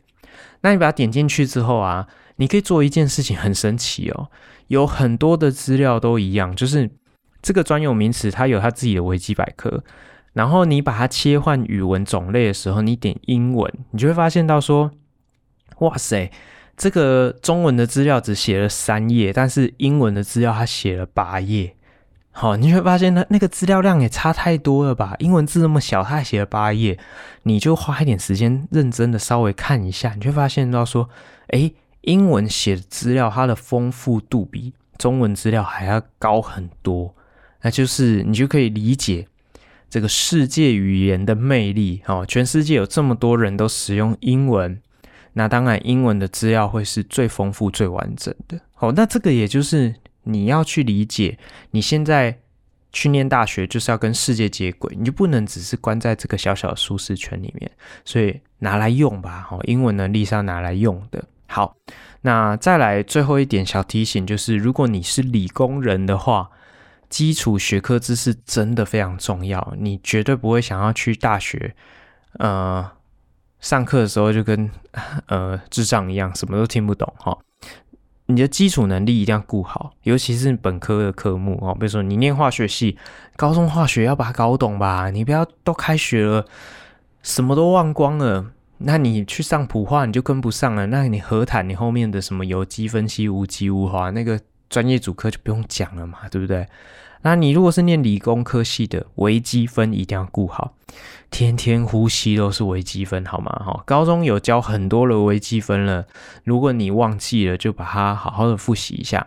那你把它点进去之后啊，你可以做一件事情，很神奇哦，有很多的资料都一样，就是这个专有名词它有它自己的维基百科。然后你把它切换语文种类的时候，你点英文，你就会发现到说，哇塞，这个中文的资料只写了三页，但是英文的资料它写了八页。好，你就会发现那那个资料量也差太多了吧？英文字那么小，它还写了八页，你就花一点时间认真的稍微看一下，你就会发现到说，诶，英文写的资料它的丰富度比中文资料还要高很多，那就是你就可以理解。这个世界语言的魅力，哦，全世界有这么多人都使用英文，那当然英文的资料会是最丰富、最完整的。好，那这个也就是你要去理解，你现在去念大学就是要跟世界接轨，你就不能只是关在这个小小的舒适圈里面，所以拿来用吧，哦，英文能力是要拿来用的。好，那再来最后一点小提醒就是，如果你是理工人的话。基础学科知识真的非常重要，你绝对不会想要去大学，呃，上课的时候就跟呃智障一样，什么都听不懂哈。你的基础能力一定要顾好，尤其是本科的科目哦，比如说你念化学系，高中化学要把它搞懂吧，你不要都开学了，什么都忘光了，那你去上普化你就跟不上了，那你何谈你后面的什么有机分析、无机物化那个专业主科就不用讲了嘛，对不对？那你如果是念理工科系的，微积分一定要顾好，天天呼吸都是微积分，好吗？哈，高中有教很多的微积分了，如果你忘记了，就把它好好的复习一下。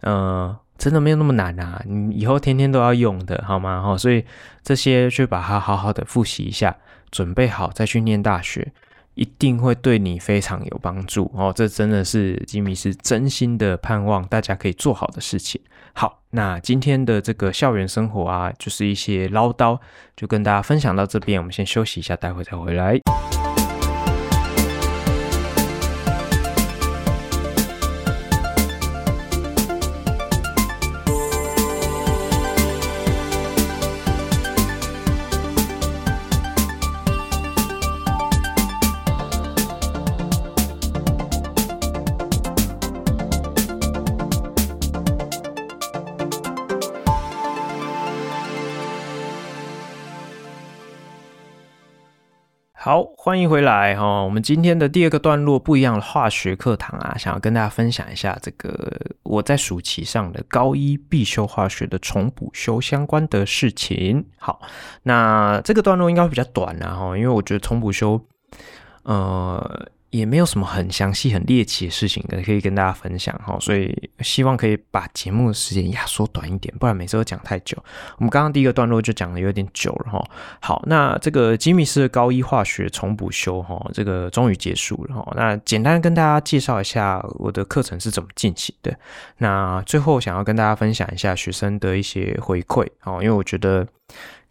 呃，真的没有那么难啊，你以后天天都要用的，好吗？哈，所以这些去把它好好的复习一下，准备好再去念大学，一定会对你非常有帮助哦。这真的是吉米是真心的盼望大家可以做好的事情。好，那今天的这个校园生活啊，就是一些唠叨，就跟大家分享到这边。我们先休息一下，待会再回来。好，欢迎回来哈！我们今天的第二个段落，不一样的化学课堂啊，想要跟大家分享一下这个我在暑期上的高一必修化学的重补修相关的事情。好，那这个段落应该会比较短啊哈，因为我觉得重补修，呃，也没有什么很详细、很猎奇的事情可以跟大家分享哈，所以希望可以把节目的时间压缩短一点，不然每次都讲太久。我们刚刚第一个段落就讲的有点久了哈。好，那这个吉米斯的高一化学重补修哈，这个终于结束了哈。那简单跟大家介绍一下我的课程是怎么进行的。那最后想要跟大家分享一下学生的一些回馈哦，因为我觉得。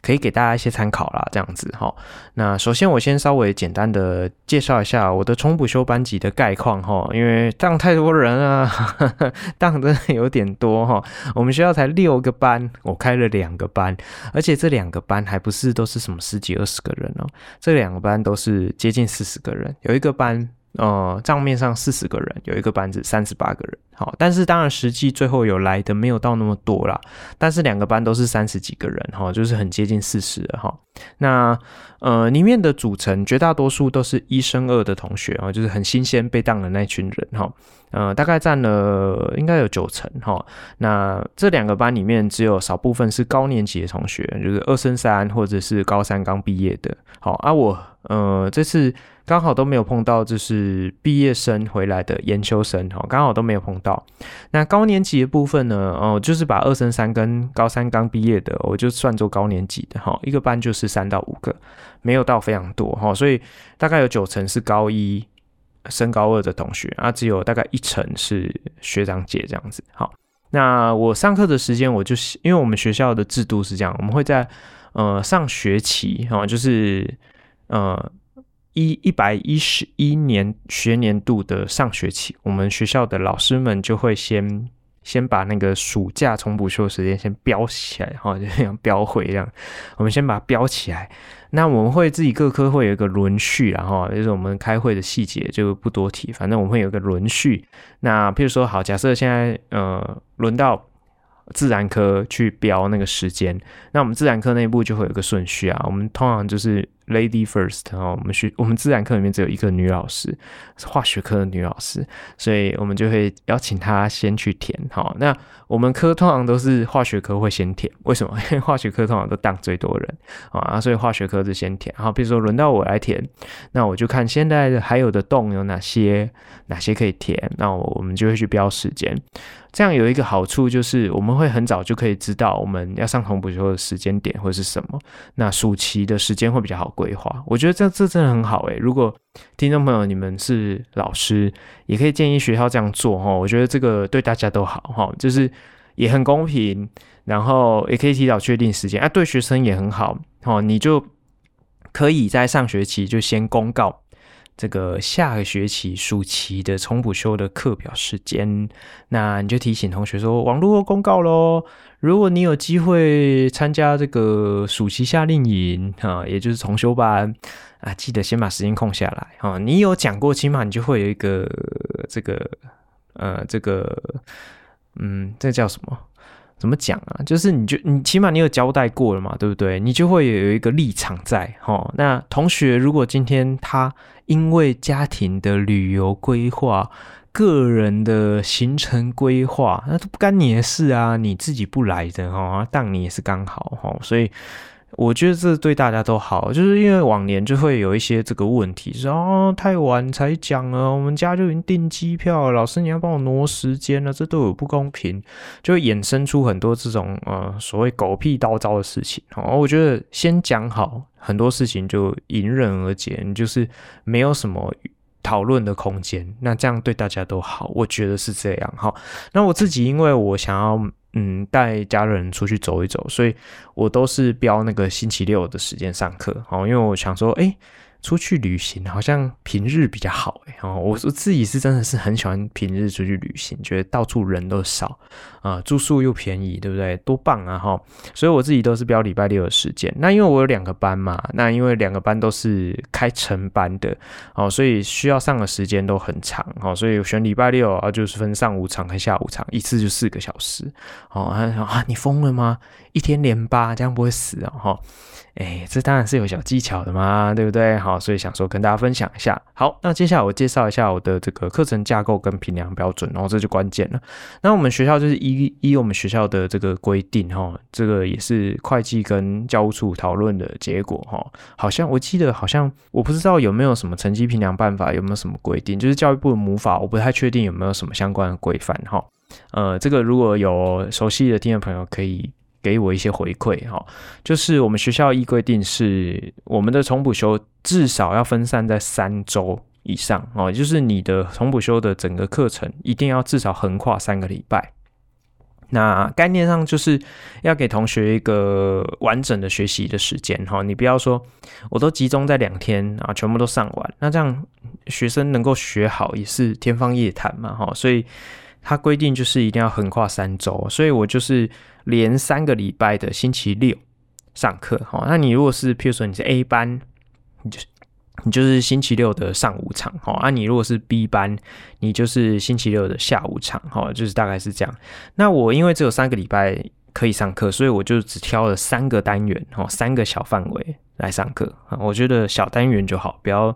可以给大家一些参考啦，这样子哈。那首先我先稍微简单的介绍一下我的重补修班级的概况哈，因为当太多人啊，<laughs> 当真的有点多哈。我们学校才六个班，我开了两个班，而且这两个班还不是都是什么十几二十个人哦，这两个班都是接近四十个人，有一个班。呃，账面上四十个人，有一个班子三十八个人，好，但是当然实际最后有来的没有到那么多啦，但是两个班都是三十几个人，哈，就是很接近四十了，哈。那呃，里面的组成绝大多数都是一升二的同学啊，就是很新鲜被当的那群人，哈，呃，大概占了应该有九成，哈。那这两个班里面只有少部分是高年级的同学，就是二升三或者是高三刚毕业的，好，啊我呃这次。刚好都没有碰到，就是毕业生回来的研修生哈，刚好都没有碰到。那高年级的部分呢，哦，就是把二升三跟高三刚毕业的，我就算作高年级的哈，一个班就是三到五个，没有到非常多哈，所以大概有九成是高一升高二的同学啊，只有大概一成是学长姐这样子。好，那我上课的时间，我就是因为我们学校的制度是这样，我们会在呃上学期哈，就是呃。一一百一十一年学年度的上学期，我们学校的老师们就会先先把那个暑假重补修时间先标起来，哈，就像标会一样，<laughs> 我们先把它标起来。那我们会自己各科会有一个轮序，然后就是我们开会的细节就不多提，反正我们会有一个轮序。那譬如说，好，假设现在呃轮到自然科去标那个时间，那我们自然科内部就会有个顺序啊，我们通常就是。Lady first 哦，我们学我们自然课里面只有一个女老师，是化学科的女老师，所以我们就会邀请她先去填。好，那我们科通常都是化学科会先填，为什么？<laughs> 因为化学科通常都当最多人啊，所以化学科是先填。好，比如说轮到我来填，那我就看现在还有的洞有哪些，哪些可以填，那我我们就会去标时间。这样有一个好处就是，我们会很早就可以知道我们要上同补修的时间点或是什么。那暑期的时间会比较好规划。我觉得这这真的很好诶。如果听众朋友你们是老师，也可以建议学校这样做哈。我觉得这个对大家都好哈，就是也很公平，然后也可以提早确定时间啊，对学生也很好。哦，你就可以在上学期就先公告。这个下个学期暑期的重补修的课表时间，那你就提醒同学说，网络公告喽。如果你有机会参加这个暑期夏令营啊，也就是重修班啊，记得先把时间空下来啊。你有讲过，起码你就会有一个这个呃这个嗯，这叫什么？怎么讲啊？就是你就你起码你有交代过了嘛，对不对？你就会有一个立场在哈。那同学如果今天他因为家庭的旅游规划、个人的行程规划，那都不干你的事啊，你自己不来的哦，当你也是刚好哦，所以。我觉得这对大家都好，就是因为往年就会有一些这个问题，是哦太晚才讲了，我们家就已经订机票了，老师你要帮我挪时间了，这对我不公平，就会衍生出很多这种呃所谓狗屁倒灶的事情。哦，我觉得先讲好，很多事情就迎刃而解，就是没有什么讨论的空间，那这样对大家都好，我觉得是这样。好，那我自己因为我想要。嗯，带家人出去走一走，所以我都是标那个星期六的时间上课，哦，因为我想说，诶。出去旅行好像平日比较好哎，哦，我我自己是真的是很喜欢平日出去旅行，觉得到处人都少啊，住宿又便宜，对不对？多棒啊哈！所以我自己都是标礼拜六的时间。那因为我有两个班嘛，那因为两个班都是开成班的哦，所以需要上的时间都很长哦，所以选礼拜六啊，就是分上午场和下午场，一次就四个小时哦。他说啊，你疯了吗？一天连八，这样不会死啊哈？哎，这当然是有小技巧的嘛，对不对？好。所以想说跟大家分享一下。好，那接下来我介绍一下我的这个课程架构跟评量标准，然后这就关键了。那我们学校就是一依依我们学校的这个规定哈，这个也是会计跟教务处讨论的结果哈。好像我记得好像我不知道有没有什么成绩评量办法，有没有什么规定，就是教育部的母法，我不太确定有没有什么相关的规范哈。呃，这个如果有熟悉的听众朋友可以。给我一些回馈哈，就是我们学校依规定是我们的重补修至少要分散在三周以上哦，就是你的重补修的整个课程一定要至少横跨三个礼拜。那概念上就是要给同学一个完整的学习的时间哈，你不要说我都集中在两天啊，全部都上完，那这样学生能够学好也是天方夜谭嘛哈，所以他规定就是一定要横跨三周，所以我就是。连三个礼拜的星期六上课，哈，那你如果是，譬如说你是 A 班，你就你就是星期六的上午场，好，啊，你如果是 B 班，你就是星期六的下午场，好，就是大概是这样。那我因为只有三个礼拜可以上课，所以我就只挑了三个单元，哦，三个小范围来上课，我觉得小单元就好，不要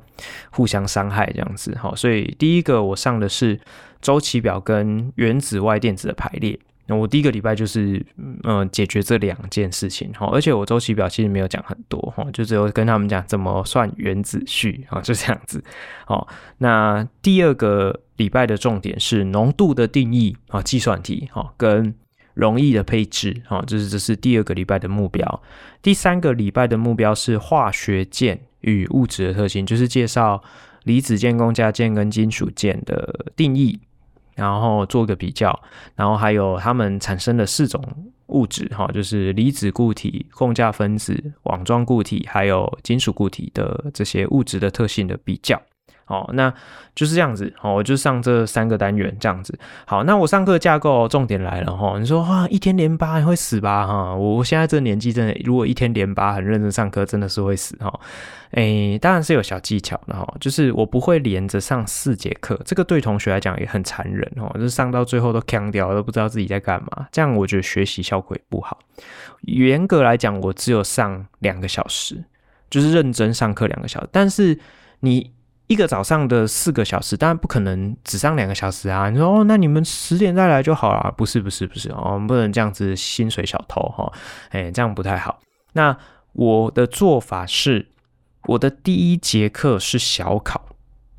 互相伤害这样子，好，所以第一个我上的是周期表跟原子外电子的排列。那我第一个礼拜就是，嗯、呃，解决这两件事情哈，而且我周期表其实没有讲很多哈，就只有跟他们讲怎么算原子序啊，就这样子。好，那第二个礼拜的重点是浓度的定义啊，计算题哈，跟溶液的配置哈，这是这是第二个礼拜的目标。第三个礼拜的目标是化学键与物质的特性，就是介绍离子键、共价键跟金属键的定义。然后做个比较，然后还有它们产生的四种物质，哈，就是离子固体、共价分子、网状固体，还有金属固体的这些物质的特性的比较。哦，那就是这样子。哦，我就上这三个单元这样子。好，那我上课架构重点来了哈。你说哇，一天连八会死吧？哈，我现在这年纪真的，如果一天连八很认真上课，真的是会死哈。诶，当然是有小技巧的哈，就是我不会连着上四节课，这个对同学来讲也很残忍哦，就是上到最后都锵掉，都不知道自己在干嘛。这样我觉得学习效果也不好。严格来讲，我只有上两个小时，就是认真上课两个小时，但是你。一个早上的四个小时，当然不可能只上两个小时啊！你说哦，那你们十点再来就好了？不是，不是，不是哦，我们不能这样子薪水小偷哈，哎，这样不太好。那我的做法是，我的第一节课是小考，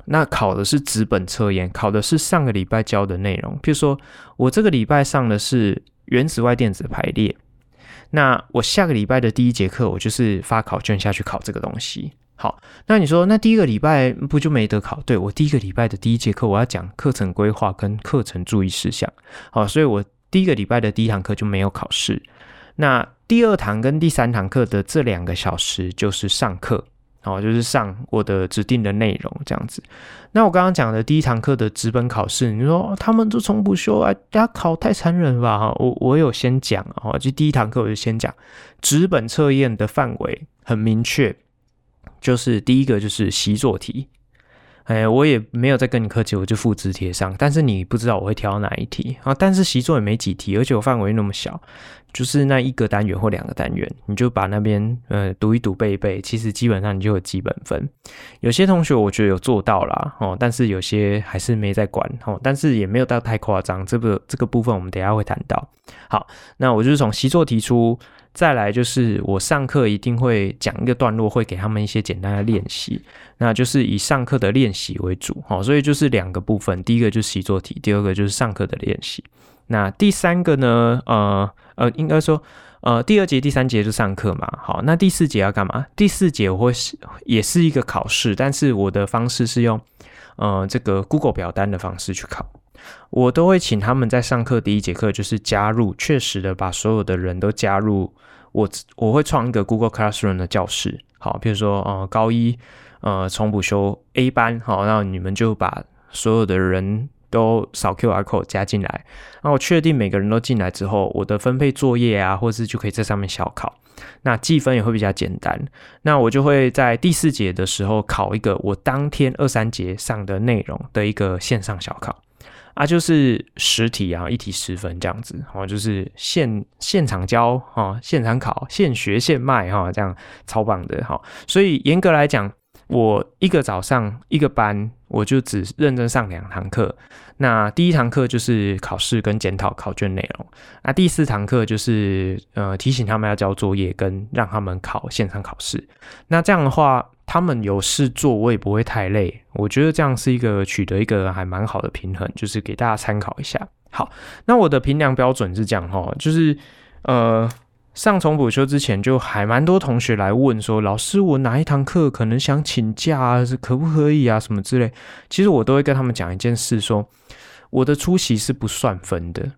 那考的是纸本测验，考的是上个礼拜教的内容。譬如说我这个礼拜上的是原子外电子排列，那我下个礼拜的第一节课，我就是发考卷下去考这个东西。好，那你说，那第一个礼拜不就没得考？对，我第一个礼拜的第一节课，我要讲课程规划跟课程注意事项。好，所以我第一个礼拜的第一堂课就没有考试。那第二堂跟第三堂课的这两个小时就是上课，好，就是上我的指定的内容这样子。那我刚刚讲的第一堂课的纸本考试，你说他们都从不修啊，大家考太残忍了吧？我我有先讲啊，就第一堂课我就先讲纸本测验的范围很明确。就是第一个就是习作题，哎，我也没有再跟你客气，我就复制贴上。但是你不知道我会挑哪一题啊？但是习作也没几题，而且我范围那么小，就是那一个单元或两个单元，你就把那边呃读一读背一背，其实基本上你就有基本分。有些同学我觉得有做到啦，哦，但是有些还是没在管哦，但是也没有到太夸张。这个这个部分我们等下会谈到。好，那我就是从习作提出。再来就是我上课一定会讲一个段落，会给他们一些简单的练习，那就是以上课的练习为主，好，所以就是两个部分，第一个就是习作题，第二个就是上课的练习。那第三个呢，呃呃，应该说，呃，第二节、第三节就上课嘛，好，那第四节要干嘛？第四节我会是也是一个考试，但是我的方式是用呃这个 Google 表单的方式去考。我都会请他们在上课第一节课就是加入，确实的把所有的人都加入我，我会创一个 Google Classroom 的教室，好，比如说呃高一呃重补修 A 班，好，那你们就把所有的人都扫 QR code 加进来，那我确定每个人都进来之后，我的分配作业啊，或是就可以在上面小考，那计分也会比较简单，那我就会在第四节的时候考一个我当天二三节上的内容的一个线上小考。啊，就是十题啊，一题十分这样子，哦，就是现现场教哈，现场考，现学现卖哈，这样超棒的哈。所以严格来讲，我一个早上一个班，我就只认真上两堂课。那第一堂课就是考试跟检讨考卷内容，那第四堂课就是呃提醒他们要交作业跟让他们考现场考试。那这样的话，他们有事做，我也不会太累。我觉得这样是一个取得一个还蛮好的平衡，就是给大家参考一下。好，那我的评量标准是这样哈，就是呃。上重补修之前，就还蛮多同学来问说：“老师，我哪一堂课可能想请假啊？是可不可以啊？什么之类？”其实我都会跟他们讲一件事，说我的出席是不算分的。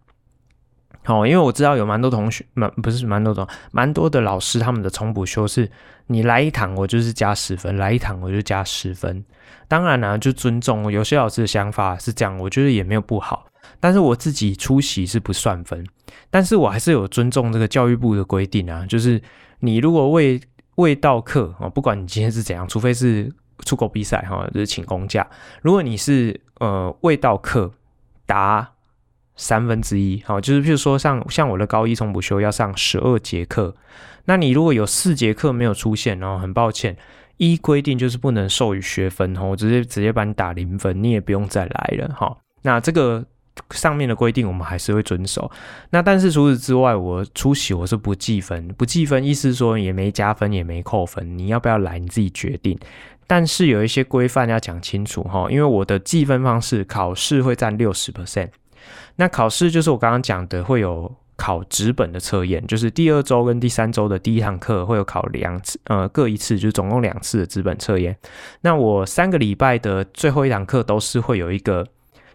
哦，因为我知道有蛮多同学，蛮不是蛮多种，蛮多的老师他们的重补修是，你来一堂我就是加十分，来一堂我就加十分。当然呢、啊，就尊重有些老师的想法是这样，我觉得也没有不好。但是我自己出席是不算分，但是我还是有尊重这个教育部的规定啊，就是你如果未未到课啊，不管你今天是怎样，除非是出国比赛哈，就是请公假。如果你是呃未到课答三分之一，好，就是譬如说像像我的高一重补修要上十二节课，那你如果有四节课没有出现，然后很抱歉，依规定就是不能授予学分哈，我直接直接把你打零分，你也不用再来了哈。那这个。上面的规定我们还是会遵守。那但是除此之外，我出席我是不计分，不计分意思说也没加分也没扣分，你要不要来你自己决定。但是有一些规范要讲清楚哈，因为我的计分方式，考试会占六十 percent。那考试就是我刚刚讲的，会有考纸本的测验，就是第二周跟第三周的第一堂课会有考两次，呃，各一次，就总共两次的纸本测验。那我三个礼拜的最后一堂课都是会有一个。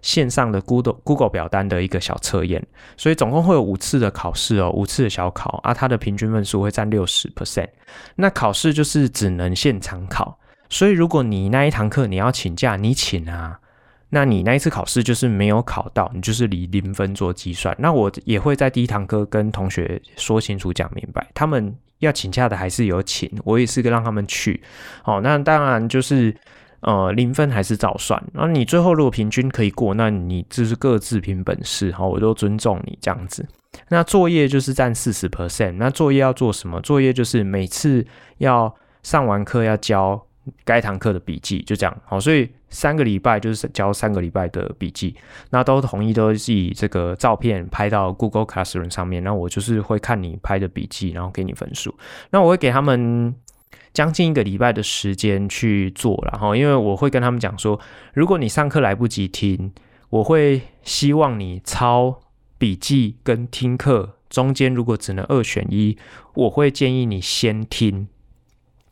线上的 Google Google 表单的一个小测验，所以总共会有五次的考试哦，五次的小考啊，它的平均分数会占六十 percent。那考试就是只能现场考，所以如果你那一堂课你要请假，你请啊，那你那一次考试就是没有考到，你就是以零分做计算。那我也会在第一堂课跟同学说清楚讲明白，他们要请假的还是有请，我也是个让他们去。好，那当然就是。呃，零分还是照算。那你最后如果平均可以过，那你就是各自凭本事，好，我都尊重你这样子。那作业就是占四十 percent。那作业要做什么？作业就是每次要上完课要交该堂课的笔记，就这样。好，所以三个礼拜就是交三个礼拜的笔记。那都统一都是以这个照片拍到 Google Classroom 上面。那我就是会看你拍的笔记，然后给你分数。那我会给他们。将近一个礼拜的时间去做，然后因为我会跟他们讲说，如果你上课来不及听，我会希望你抄笔记跟听课中间如果只能二选一，我会建议你先听，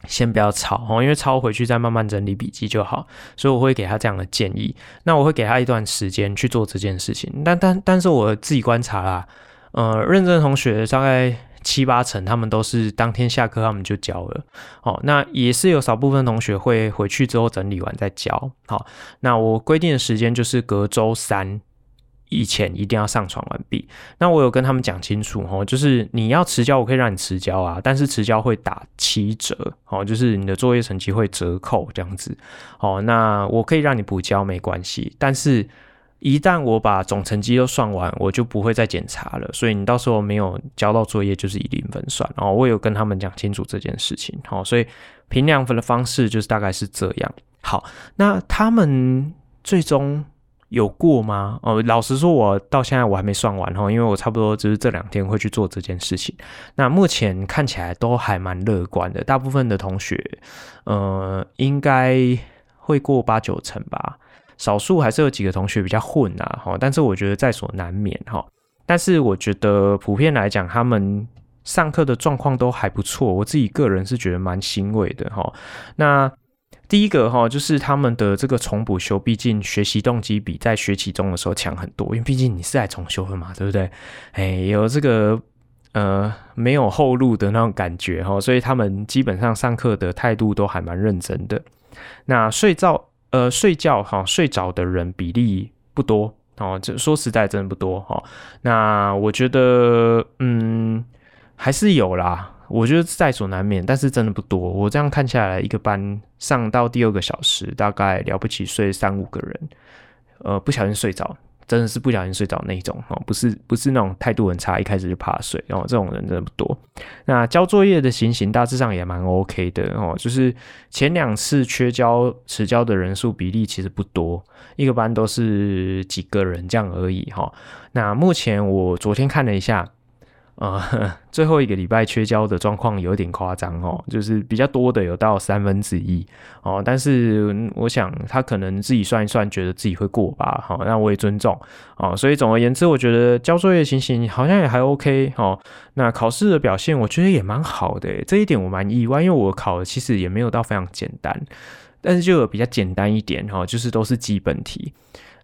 先不要抄哦，因为抄回去再慢慢整理笔记就好。所以我会给他这样的建议。那我会给他一段时间去做这件事情。但但但是我自己观察啦，呃，认真同学大概。七八成，他们都是当天下课，他们就交了。哦，那也是有少部分同学会回去之后整理完再交。好，那我规定的时间就是隔周三以前一定要上传完毕。那我有跟他们讲清楚，哦，就是你要迟交，我可以让你迟交啊，但是迟交会打七折，哦，就是你的作业成绩会折扣这样子。哦，那我可以让你补交没关系，但是。一旦我把总成绩都算完，我就不会再检查了。所以你到时候没有交到作业，就是以零分算。然后我有跟他们讲清楚这件事情。哦，所以评量分的方式就是大概是这样。好，那他们最终有过吗？哦，老实说，我到现在我还没算完哈，因为我差不多就是这两天会去做这件事情。那目前看起来都还蛮乐观的，大部分的同学，呃，应该会过八九成吧。少数还是有几个同学比较混啊，哈，但是我觉得在所难免哈。但是我觉得普遍来讲，他们上课的状况都还不错，我自己个人是觉得蛮欣慰的哈。那第一个哈，就是他们的这个重补修，毕竟学习动机比在学期中的时候强很多，因为毕竟你是来重修的嘛，对不对？哎，有这个呃没有后路的那种感觉哈，所以他们基本上上课的态度都还蛮认真的。那睡觉。呃，睡觉哈，睡着的人比例不多哦，这说实在真的不多哈。那我觉得，嗯，还是有啦。我觉得在所难免，但是真的不多。我这样看下来，一个班上到第二个小时，大概了不起睡三五个人，呃，不小心睡着，真的是不小心睡着那种哦，不是 <laughs> 不是那种态度很差，一开始就怕睡哦，这种人真的不多。那交作业的情形大致上也蛮 OK 的哦，就是前两次缺交迟交的人数比例其实不多，一个班都是几个人这样而已哈。那目前我昨天看了一下。呃，<laughs> 最后一个礼拜缺交的状况有点夸张哦，就是比较多的有到三分之一哦，但是我想他可能自己算一算，觉得自己会过吧，好，那我也尊重哦。所以总而言之，我觉得交作业情形好像也还 OK 哦。那考试的表现我觉得也蛮好的，这一点我蛮意外，因为我考的其实也没有到非常简单，但是就有比较简单一点哈，就是都是基本题。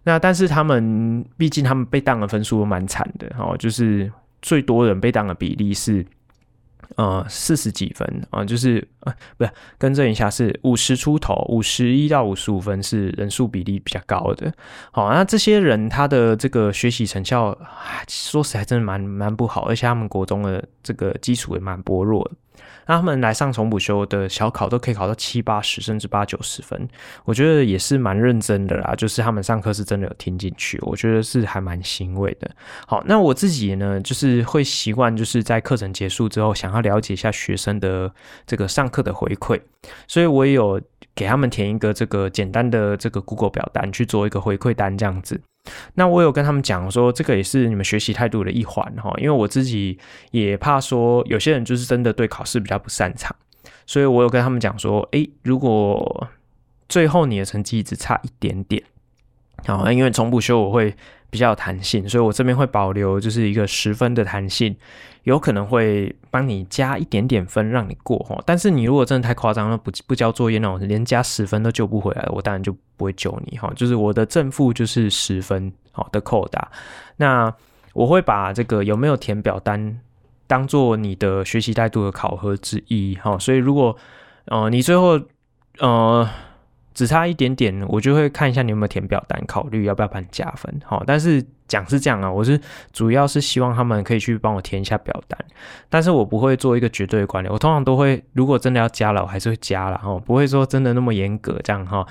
那但是他们毕竟他们被当的分数蛮惨的哦，就是。最多人被当的比例是，呃，四十几分啊、就是呃，不是，更正一下，是五十出头，五十一到五十五分是人数比例比较高的。好，那这些人他的这个学习成效，说实在真的蛮蛮不好，而且他们国中的这个基础也蛮薄弱的。那他们来上重补修的小考都可以考到七八十甚至八九十分，我觉得也是蛮认真的啦。就是他们上课是真的有听进去，我觉得是还蛮欣慰的。好，那我自己呢，就是会习惯就是在课程结束之后，想要了解一下学生的这个上课的回馈，所以我也有给他们填一个这个简单的这个 Google 表单去做一个回馈单这样子。那我有跟他们讲说，这个也是你们学习态度的一环哈，因为我自己也怕说有些人就是真的对考试比较不擅长，所以我有跟他们讲说，诶，如果最后你的成绩只差一点点，好，因为重补修我会比较有弹性，所以我这边会保留就是一个十分的弹性。有可能会帮你加一点点分让你过哈，但是你如果真的太夸张了，不不交作业那种，连加十分都救不回来，我当然就不会救你哈。就是我的正负就是十分好的扣打，那我会把这个有没有填表单当做你的学习态度的考核之一哈。所以如果呃你最后呃。只差一点点，我就会看一下你有没有填表单，考虑要不要帮你加分。好，但是讲是这样啊，我是主要是希望他们可以去帮我填一下表单，但是我不会做一个绝对的管理。我通常都会，如果真的要加了，我还是会加了哈，不会说真的那么严格这样哈，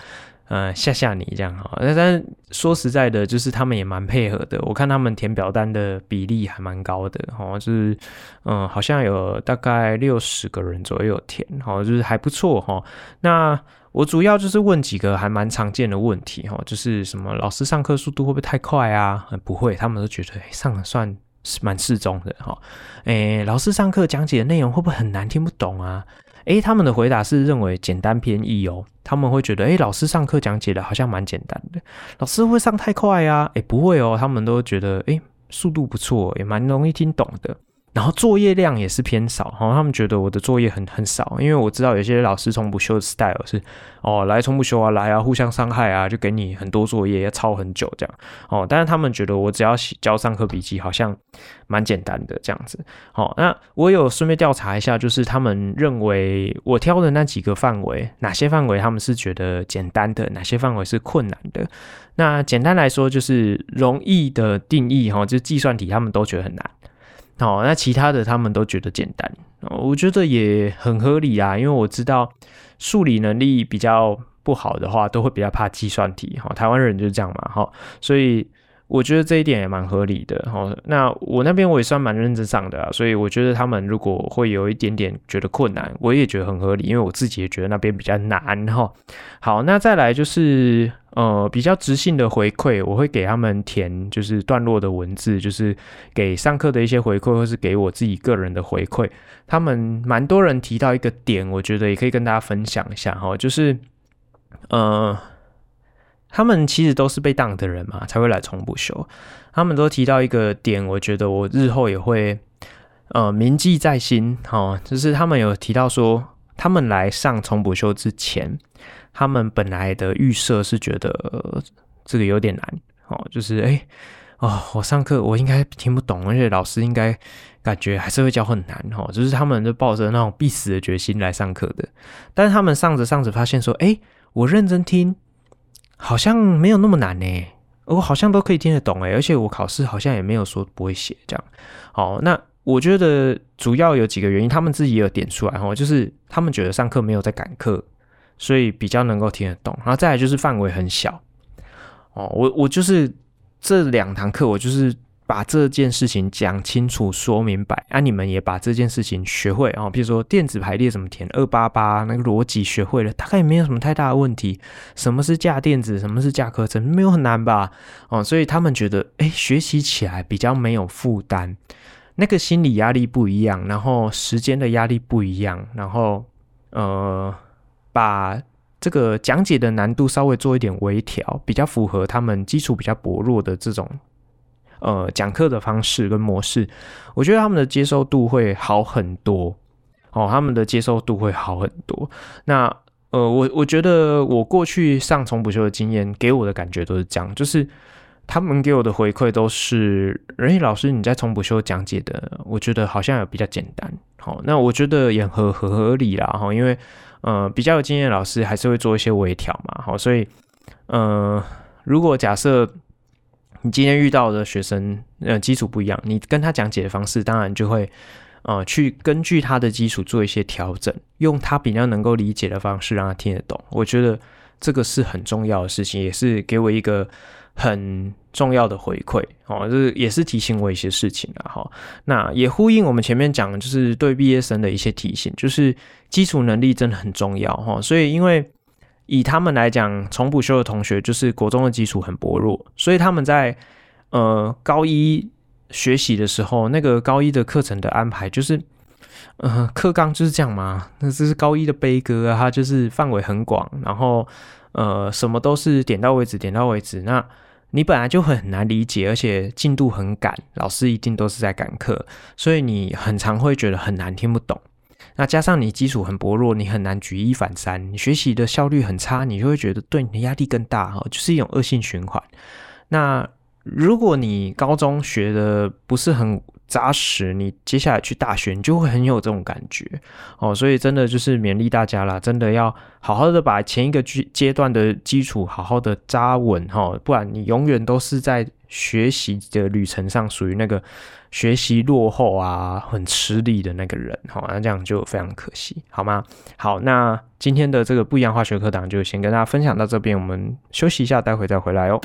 呃吓吓你这样哈。但是说实在的，就是他们也蛮配合的，我看他们填表单的比例还蛮高的哈，就是嗯，好像有大概六十个人左右填，好，就是还不错哈。那我主要就是问几个还蛮常见的问题哈，就是什么老师上课速度会不会太快啊？不会，他们都觉得上的算是蛮适中的哈。诶，老师上课讲解的内容会不会很难听不懂啊？诶，他们的回答是认为简单偏易哦，他们会觉得诶，老师上课讲解的好像蛮简单的，老师会上太快啊？诶，不会哦，他们都觉得诶，速度不错，也蛮容易听懂的。然后作业量也是偏少，哈，他们觉得我的作业很很少，因为我知道有些老师从不修的 style 是，哦，来从不修啊，来啊，互相伤害啊，就给你很多作业要抄很久这样，哦，但是他们觉得我只要交上课笔记，好像蛮简单的这样子，好，那我有顺便调查一下，就是他们认为我挑的那几个范围，哪些范围他们是觉得简单的，哪些范围是困难的？那简单来说，就是容易的定义，哈，就是计算题，他们都觉得很难。哦，那其他的他们都觉得简单，我觉得也很合理啊，因为我知道数理能力比较不好的话，都会比较怕计算题，哈，台湾人就是这样嘛，哈，所以。我觉得这一点也蛮合理的哈。那我那边我也算蛮认真上的啊，所以我觉得他们如果会有一点点觉得困难，我也觉得很合理，因为我自己也觉得那边比较难哈。好，那再来就是呃比较直性的回馈，我会给他们填就是段落的文字，就是给上课的一些回馈，或是给我自己个人的回馈。他们蛮多人提到一个点，我觉得也可以跟大家分享一下哈，就是呃。他们其实都是被当的人嘛，才会来重补修。他们都提到一个点，我觉得我日后也会呃铭记在心。哦，就是他们有提到说，他们来上重补修之前，他们本来的预设是觉得、这个有点难。哦，就是哎，哦，我上课我应该听不懂，而且老师应该感觉还是会教很难。哦，就是他们就抱着那种必死的决心来上课的。但是他们上着上着发现说，哎，我认真听。好像没有那么难呢，我好像都可以听得懂诶，而且我考试好像也没有说不会写这样。好，那我觉得主要有几个原因，他们自己也有点出来哈，就是他们觉得上课没有在赶课，所以比较能够听得懂。然后再来就是范围很小哦，我我就是这两堂课我就是。把这件事情讲清楚、说明白，啊，你们也把这件事情学会啊。比如说电子排列怎么填，二八八那个逻辑学会了，大概也没有什么太大的问题。什么是架电子，什么是架课程，没有很难吧？哦，所以他们觉得，哎，学习起来比较没有负担，那个心理压力不一样，然后时间的压力不一样，然后呃，把这个讲解的难度稍微做一点微调，比较符合他们基础比较薄弱的这种。呃，讲课的方式跟模式，我觉得他们的接受度会好很多哦，他们的接受度会好很多。那呃，我我觉得我过去上重补修的经验给我的感觉都是这样，就是他们给我的回馈都是，任毅，老师你在重补修讲解的，我觉得好像也比较简单。好、那我觉得也合合理啦哈，因为呃比较有经验的老师还是会做一些微调嘛，好，所以呃，如果假设。你今天遇到的学生，呃，基础不一样，你跟他讲解的方式，当然就会，呃，去根据他的基础做一些调整，用他比较能够理解的方式让他听得懂。我觉得这个是很重要的事情，也是给我一个很重要的回馈，哦，这也是提醒我一些事情啊，哈。那也呼应我们前面讲，就是对毕业生的一些提醒，就是基础能力真的很重要，哈。所以因为。以他们来讲，重补修的同学就是国中的基础很薄弱，所以他们在呃高一学习的时候，那个高一的课程的安排就是，呃课纲就是这样嘛。那这是高一的悲歌啊，它就是范围很广，然后呃什么都是点到为止，点到为止。那你本来就很难理解，而且进度很赶，老师一定都是在赶课，所以你很常会觉得很难听不懂。那加上你基础很薄弱，你很难举一反三，你学习的效率很差，你就会觉得对你的压力更大哈，就是一种恶性循环。那如果你高中学的不是很扎实，你接下来去大学，你就会很有这种感觉哦。所以真的就是勉励大家啦，真的要好好的把前一个阶阶段的基础好好的扎稳哈，不然你永远都是在学习的旅程上属于那个。学习落后啊，很吃力的那个人，好，那这样就非常可惜，好吗？好，那今天的这个不一样化学课堂就先跟大家分享到这边，我们休息一下，待会再回来哦。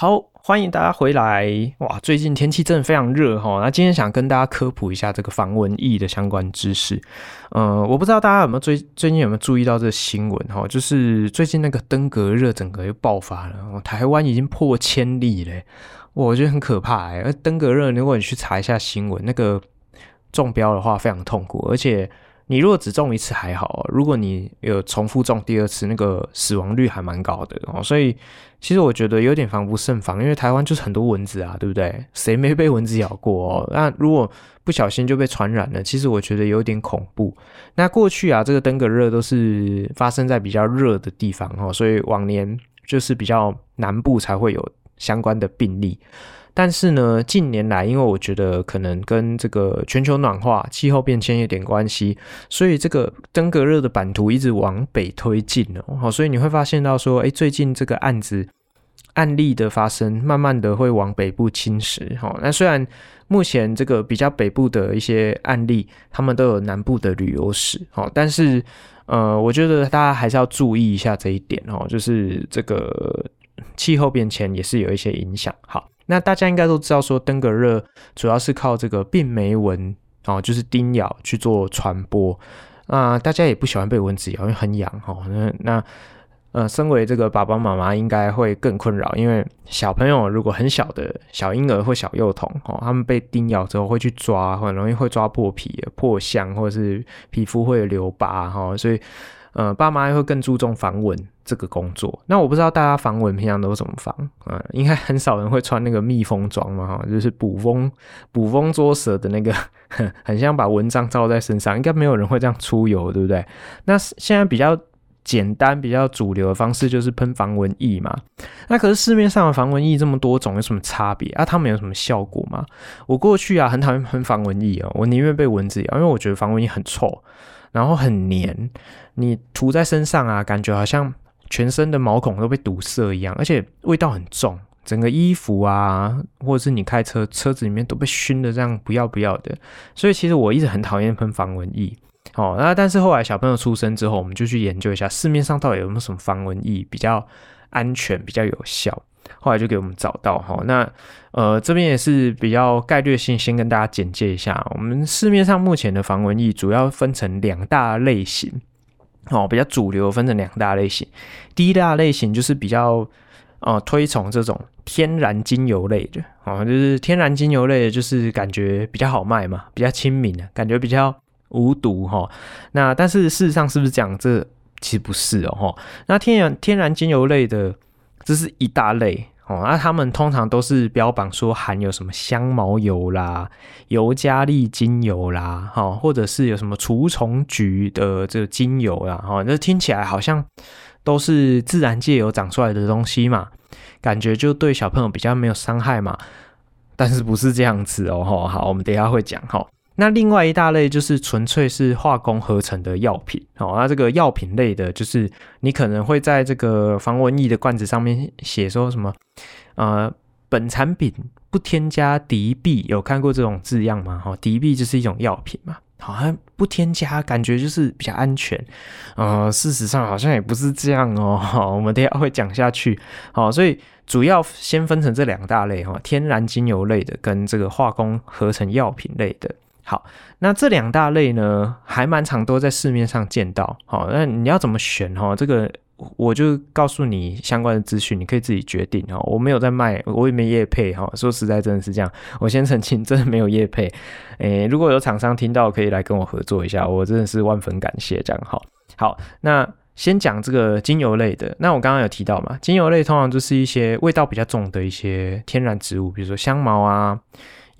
好，欢迎大家回来！哇，最近天气真的非常热哈。那今天想跟大家科普一下这个防蚊疫的相关知识。呃，我不知道大家有没有最最近有没有注意到这个新闻哈？就是最近那个登革热整个又爆发了，台湾已经破千例了，我觉得很可怕哎。而登革热，如果你去查一下新闻，那个中标的话非常痛苦，而且。你如果只中一次还好，如果你有重复中第二次，那个死亡率还蛮高的哦。所以其实我觉得有点防不胜防，因为台湾就是很多蚊子啊，对不对？谁没被蚊子咬过哦？那如果不小心就被传染了，其实我觉得有点恐怖。那过去啊，这个登革热都是发生在比较热的地方哦，所以往年就是比较南部才会有相关的病例。但是呢，近年来，因为我觉得可能跟这个全球暖化、气候变迁有点关系，所以这个登革热的版图一直往北推进了。好，所以你会发现到说，哎，最近这个案子案例的发生，慢慢的会往北部侵蚀。好，那虽然目前这个比较北部的一些案例，他们都有南部的旅游史。好，但是呃，我觉得大家还是要注意一下这一点哦，就是这个气候变迁也是有一些影响。好。那大家应该都知道，说登革热主要是靠这个病媒蚊哦，就是叮咬去做传播。啊，大家也不喜欢被蚊子咬，因为很痒哦。那那呃，身为这个爸爸妈妈，应该会更困扰，因为小朋友如果很小的小婴儿或小幼童哦，他们被叮咬之后会去抓，很容易会抓破皮、破相，或者是皮肤会留疤哈，所以。呃，爸妈会更注重防蚊这个工作。那我不知道大家防蚊平常都怎么防啊？应该很少人会穿那个密封装嘛，哈，就是捕风捕风捉蛇的那个，<laughs> 很像把蚊帐罩在身上。应该没有人会这样出游，对不对？那现在比较简单、比较主流的方式就是喷防蚊液嘛。那可是市面上的防蚊液这么多种，有什么差别啊？它们有什么效果吗？我过去啊很讨厌喷防蚊液哦，我宁愿被蚊子咬，因为我觉得防蚊液很臭，然后很黏，你涂在身上啊，感觉好像全身的毛孔都被堵塞一样，而且味道很重。整个衣服啊，或者是你开车车子里面都被熏的这样不要不要的，所以其实我一直很讨厌喷防蚊液。哦，那但是后来小朋友出生之后，我们就去研究一下市面上到底有没有什么防蚊液比较安全、比较有效。后来就给我们找到哈。那呃这边也是比较概略性，先跟大家简介一下，我们市面上目前的防蚊液主要分成两大类型。哦，比较主流分成两大类型，第一大类型就是比较。哦，推崇这种天然精油类的，哦，就是天然精油类的，就是感觉比较好卖嘛，比较亲民的，感觉比较无毒哈。那但是事实上是不是这样？这其实不是哦哈。那天然天然精油类的，这是一大类哦。那他们通常都是标榜说含有什么香茅油啦、尤加利精油啦，哈，或者是有什么除虫菊的这个精油啦，哈，那听起来好像。都是自然界有长出来的东西嘛，感觉就对小朋友比较没有伤害嘛，但是不是这样子哦？好，我们等一下会讲哈。那另外一大类就是纯粹是化工合成的药品哦。那这个药品类的，就是你可能会在这个防蚊液的罐子上面写说什么，呃，本产品不添加敌避，有看过这种字样吗？哈，敌避就是一种药品嘛。好像不添加，感觉就是比较安全。呃，事实上好像也不是这样哦。<laughs> 我们等下会讲下去。好，所以主要先分成这两大类哈，天然精油类的跟这个化工合成药品类的。好，那这两大类呢，还蛮常都在市面上见到。好，那你要怎么选哈？这个。我就告诉你相关的资讯，你可以自己决定哈。我没有在卖，我也没业配哈。说实在，真的是这样。我先澄清，真的没有业配。诶、如果有厂商听到，可以来跟我合作一下，我真的是万分感谢。这样好，好，那先讲这个精油类的。那我刚刚有提到嘛，精油类通常就是一些味道比较重的一些天然植物，比如说香茅啊、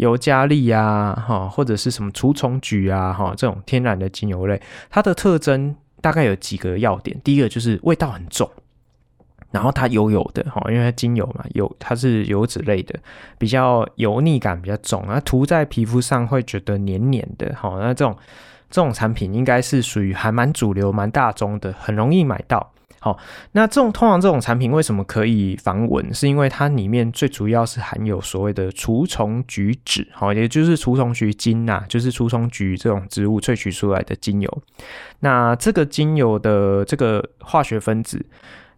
尤加利啊，哈，或者是什么除虫菊啊，哈，这种天然的精油类，它的特征。大概有几个要点，第一个就是味道很重，然后它油油的哈，因为它精油嘛，油它是油脂类的，比较油腻感比较重，那涂在皮肤上会觉得黏黏的哈，那这种这种产品应该是属于还蛮主流、蛮大众的，很容易买到。好，那这种通常这种产品为什么可以防蚊？是因为它里面最主要是含有所谓的除虫菊酯，好，也就是除虫菊精呐，就是除虫菊这种植物萃取出来的精油。那这个精油的这个化学分子，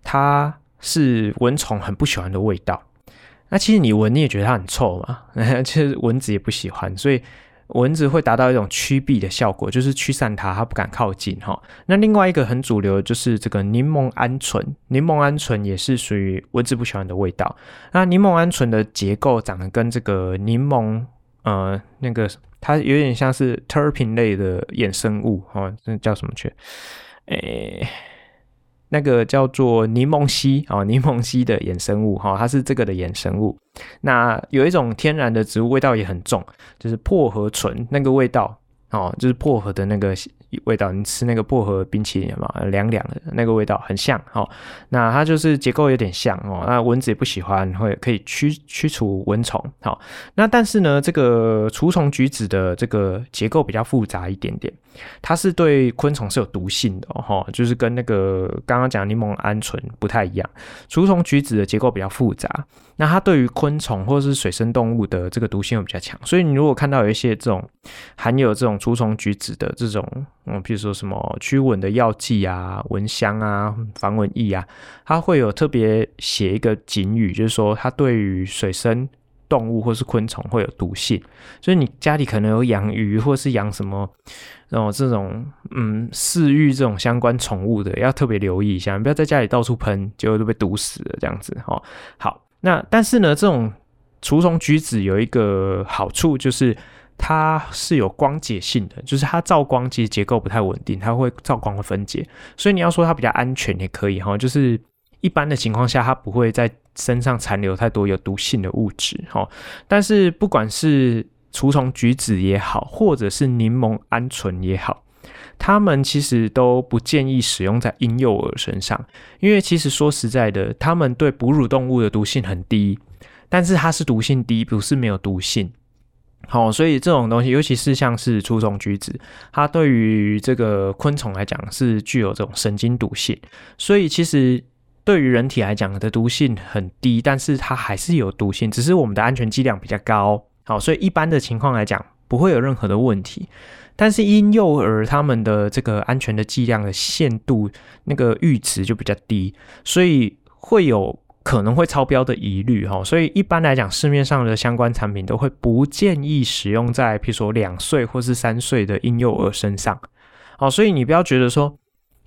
它是蚊虫很不喜欢的味道。那其实你闻你也觉得它很臭嘛，<laughs> 其实蚊子也不喜欢，所以。蚊子会达到一种驱避的效果，就是驱散它，它不敢靠近哈。那另外一个很主流的就是这个柠檬胺醇，柠檬胺醇也是属于蚊子不喜欢的味道。那柠檬胺醇的结构长得跟这个柠檬，呃，那个它有点像是 terpene 类的衍生物哈，那叫什么去？诶。那个叫做柠檬烯啊，<laughs> 柠檬烯的衍生物哈，它是这个的衍生物。那有一种天然的植物，味道也很重，就是薄荷醇，那个味道哦，就是薄荷的那个。味道，你吃那个薄荷冰淇淋嘛，凉凉的那个味道很像哦。那它就是结构有点像哦。那蚊子也不喜欢，会可以驱驱除蚊虫。好，那但是呢，这个除虫菊酯的这个结构比较复杂一点点，它是对昆虫是有毒性的哦。就是跟那个刚刚讲柠檬胺醇不太一样，除虫菊酯的结构比较复杂。那它对于昆虫或者是水生动物的这个毒性又比较强，所以你如果看到有一些这种含有这种除虫菊酯的这种，嗯，比如说什么驱蚊的药剂啊、蚊香啊、防蚊液啊，它会有特别写一个警语，就是说它对于水生动物或是昆虫会有毒性，所以你家里可能有养鱼或是养什么，然后这种嗯饲育这种相关宠物的，要特别留意一下，不要在家里到处喷，结果都被毒死了这样子哦。好。那但是呢，这种除虫菊酯有一个好处，就是它是有光解性的，就是它照光其实结构不太稳定，它会照光会分解，所以你要说它比较安全也可以哈，就是一般的情况下它不会在身上残留太多有毒性的物质哈。但是不管是除虫菊酯也好，或者是柠檬胺醇也好，他们其实都不建议使用在婴幼儿身上，因为其实说实在的，他们对哺乳动物的毒性很低，但是它是毒性低，不是没有毒性。好，所以这种东西，尤其是像是除虫菊酯，它对于这个昆虫来讲是具有这种神经毒性，所以其实对于人体来讲的毒性很低，但是它还是有毒性，只是我们的安全剂量比较高。好，所以一般的情况来讲不会有任何的问题，但是婴幼儿他们的这个安全的剂量的限度那个阈值就比较低，所以会有。可能会超标的疑虑哈，所以一般来讲，市面上的相关产品都会不建议使用在，譬如说两岁或是三岁的婴幼儿身上。好，所以你不要觉得说，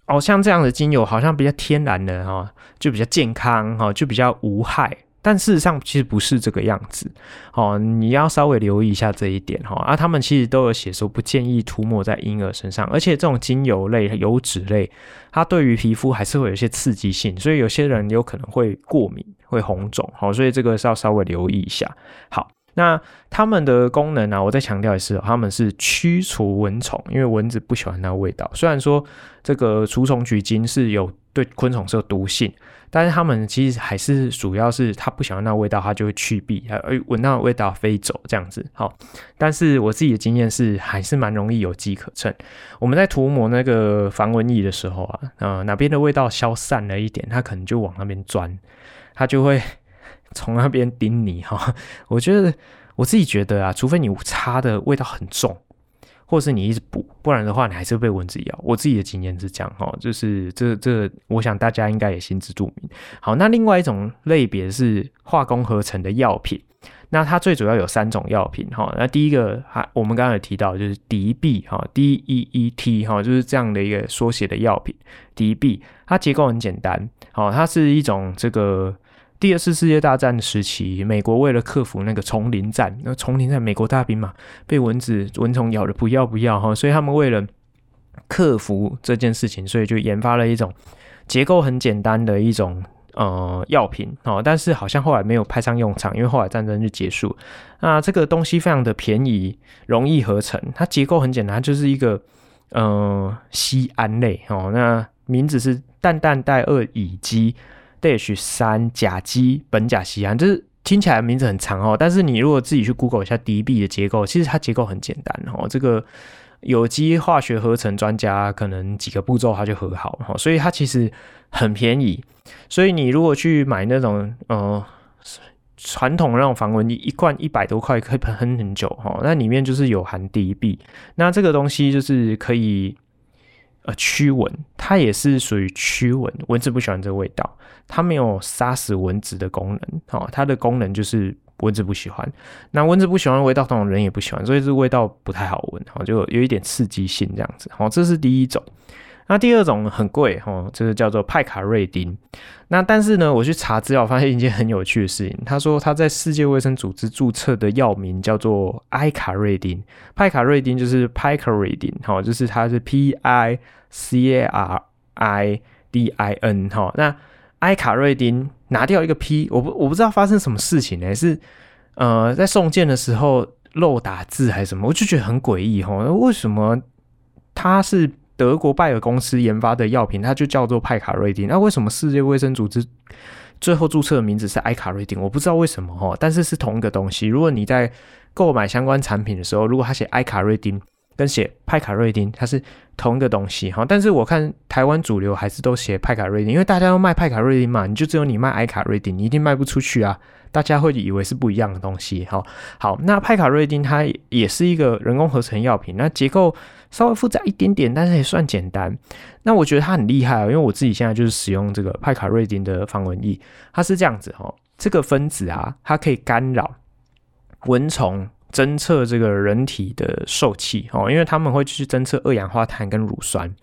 哦，像这样的精油好像比较天然的哈，就比较健康哈，就比较无害。但事实上其实不是这个样子，哦，你要稍微留意一下这一点哈。啊，他们其实都有写说不建议涂抹在婴儿身上，而且这种精油类、油脂类，它对于皮肤还是会有一些刺激性，所以有些人有可能会过敏、会红肿，好，所以这个是要稍微留意一下。好，那他们的功能呢，我再强调一次，他们是驱除蚊虫，因为蚊子不喜欢那味道。虽然说这个除虫菊精是有对昆虫是有毒性。但是他们其实还是主要是它不喜欢那味道，它就会驱避，而闻到味道飞走这样子。好，但是我自己的经验是还是蛮容易有机可乘。我们在涂抹那个防蚊液的时候啊，呃，哪边的味道消散了一点，它可能就往那边钻，它就会从那边叮你哈。<laughs> 我觉得我自己觉得啊，除非你擦的味道很重。或是你一直补，不然的话，你还是被蚊子咬。我自己的经验是这样哈，就是这这，我想大家应该也心知肚明。好，那另外一种类别是化工合成的药品，那它最主要有三种药品哈。那第一个哈，我们刚刚有提到就是敌避哈，D E E T 哈，就是这样的一个缩写的药品，敌避，它结构很简单，好，它是一种这个。第二次世界大战时期，美国为了克服那个丛林战，那丛林战，美国大兵嘛，被蚊子蚊虫咬的不要不要哈，所以他们为了克服这件事情，所以就研发了一种结构很简单的一种呃药品哦，但是好像后来没有派上用场，因为后来战争就结束。那这个东西非常的便宜，容易合成，它结构很简单，就是一个呃酰胺类哦，那名字是氮氮代二乙基。H 三甲基苯甲酰胺，就是听起来名字很长哦，但是你如果自己去 Google 一下敌避的结构，其实它结构很简单哦。这个有机化学合成专家可能几个步骤它就合好了，所以它其实很便宜。所以你如果去买那种呃传统那种防蚊液，一罐一百多块可以喷很久哈，那里面就是有含敌避，那这个东西就是可以。呃，驱蚊，它也是属于驱蚊，蚊子不喜欢这个味道，它没有杀死蚊子的功能，哦，它的功能就是蚊子不喜欢。那蚊子不喜欢的味道，当然人也不喜欢，所以这个味道不太好闻，哦，就有一点刺激性这样子，哦，这是第一种。那第二种很贵，哦，就是叫做派卡瑞丁。那但是呢，我去查资料，发现一件很有趣的事情。他说他在世界卫生组织注册的药名叫做埃卡瑞丁，派卡瑞丁就是派卡瑞丁，哈，就是它是 P I C A R I D I N，哈。那埃卡瑞丁拿掉一个 P，我不我不知道发生什么事情呢？是呃，在送件的时候漏打字还是什么？我就觉得很诡异，哈，为什么它是？德国拜耳公司研发的药品，它就叫做派卡瑞丁。那为什么世界卫生组织最后注册的名字是埃卡瑞丁？我不知道为什么哈，但是是同一个东西。如果你在购买相关产品的时候，如果他写埃卡瑞丁跟写派卡瑞丁，它是同一个东西哈。但是我看台湾主流还是都写派卡瑞丁，因为大家都卖派卡瑞丁嘛，你就只有你卖埃卡瑞丁，你一定卖不出去啊。大家会以为是不一样的东西哈。好，那派卡瑞丁它也是一个人工合成药品，那结构。稍微复杂一点点，但是也算简单。那我觉得它很厉害啊，因为我自己现在就是使用这个派卡瑞丁的防蚊液，它是这样子哦，这个分子啊，它可以干扰蚊虫侦测这个人体的受气哦，因为他们会去侦测二氧化碳跟乳酸。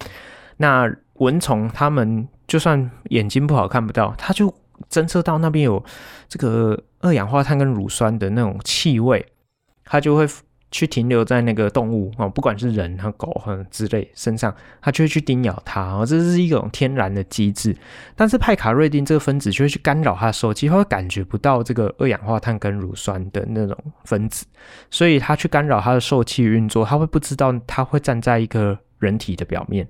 那蚊虫它们就算眼睛不好看不到，它就侦测到那边有这个二氧化碳跟乳酸的那种气味，它就会。去停留在那个动物哦，不管是人和狗和之类身上，它就会去叮咬它哦，这是一种天然的机制。但是派卡瑞丁这个分子就会去干扰它的受器，它会感觉不到这个二氧化碳跟乳酸的那种分子，所以它去干扰它的受器运作，它会不知道它会站在一个人体的表面，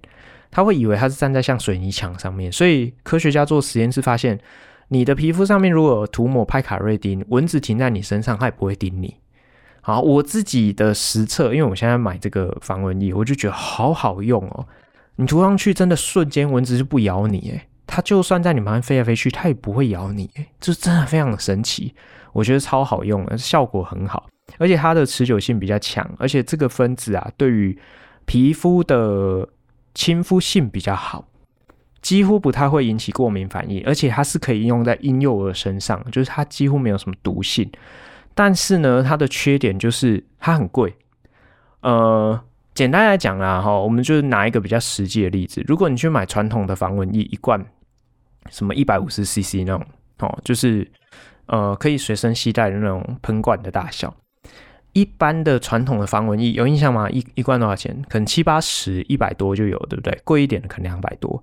他会以为它是站在像水泥墙上面。所以科学家做实验室发现，你的皮肤上面如果涂抹派卡瑞丁，蚊子停在你身上，它也不会叮你。好，我自己的实测，因为我现在买这个防蚊液，我就觉得好好用哦。你涂上去，真的瞬间蚊子就不咬你，诶，它就算在你旁边飞来飞去，它也不会咬你，诶，这真的非常的神奇。我觉得超好用的，效果很好，而且它的持久性比较强，而且这个分子啊，对于皮肤的亲肤性比较好，几乎不太会引起过敏反应，而且它是可以用在婴幼儿身上，就是它几乎没有什么毒性。但是呢，它的缺点就是它很贵。呃，简单来讲啦，哈，我们就拿一个比较实际的例子。如果你去买传统的防蚊液一罐，什么一百五十 CC 那种，哦，就是呃可以随身携带的那种喷罐的大小。一般的传统的防蚊液有印象吗？一一罐多少钱？可能七八十、一百多就有，对不对？贵一点的可能两百多。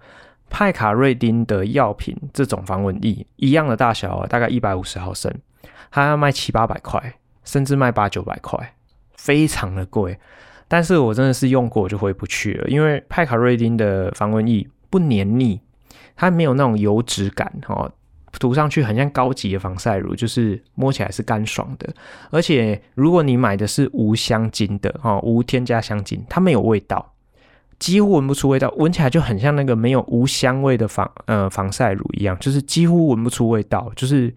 派卡瑞丁的药品这种防蚊液，一样的大小，大概一百五十毫升。它要卖七八百块，甚至卖八九百块，非常的贵。但是我真的是用过，我就回不去了，因为派卡瑞丁的防蚊液不黏腻，它没有那种油脂感哦，涂上去很像高级的防晒乳，就是摸起来是干爽的。而且如果你买的是无香精的哦，无添加香精，它没有味道，几乎闻不出味道，闻起来就很像那个没有无香味的防呃防晒乳一样，就是几乎闻不出味道，就是。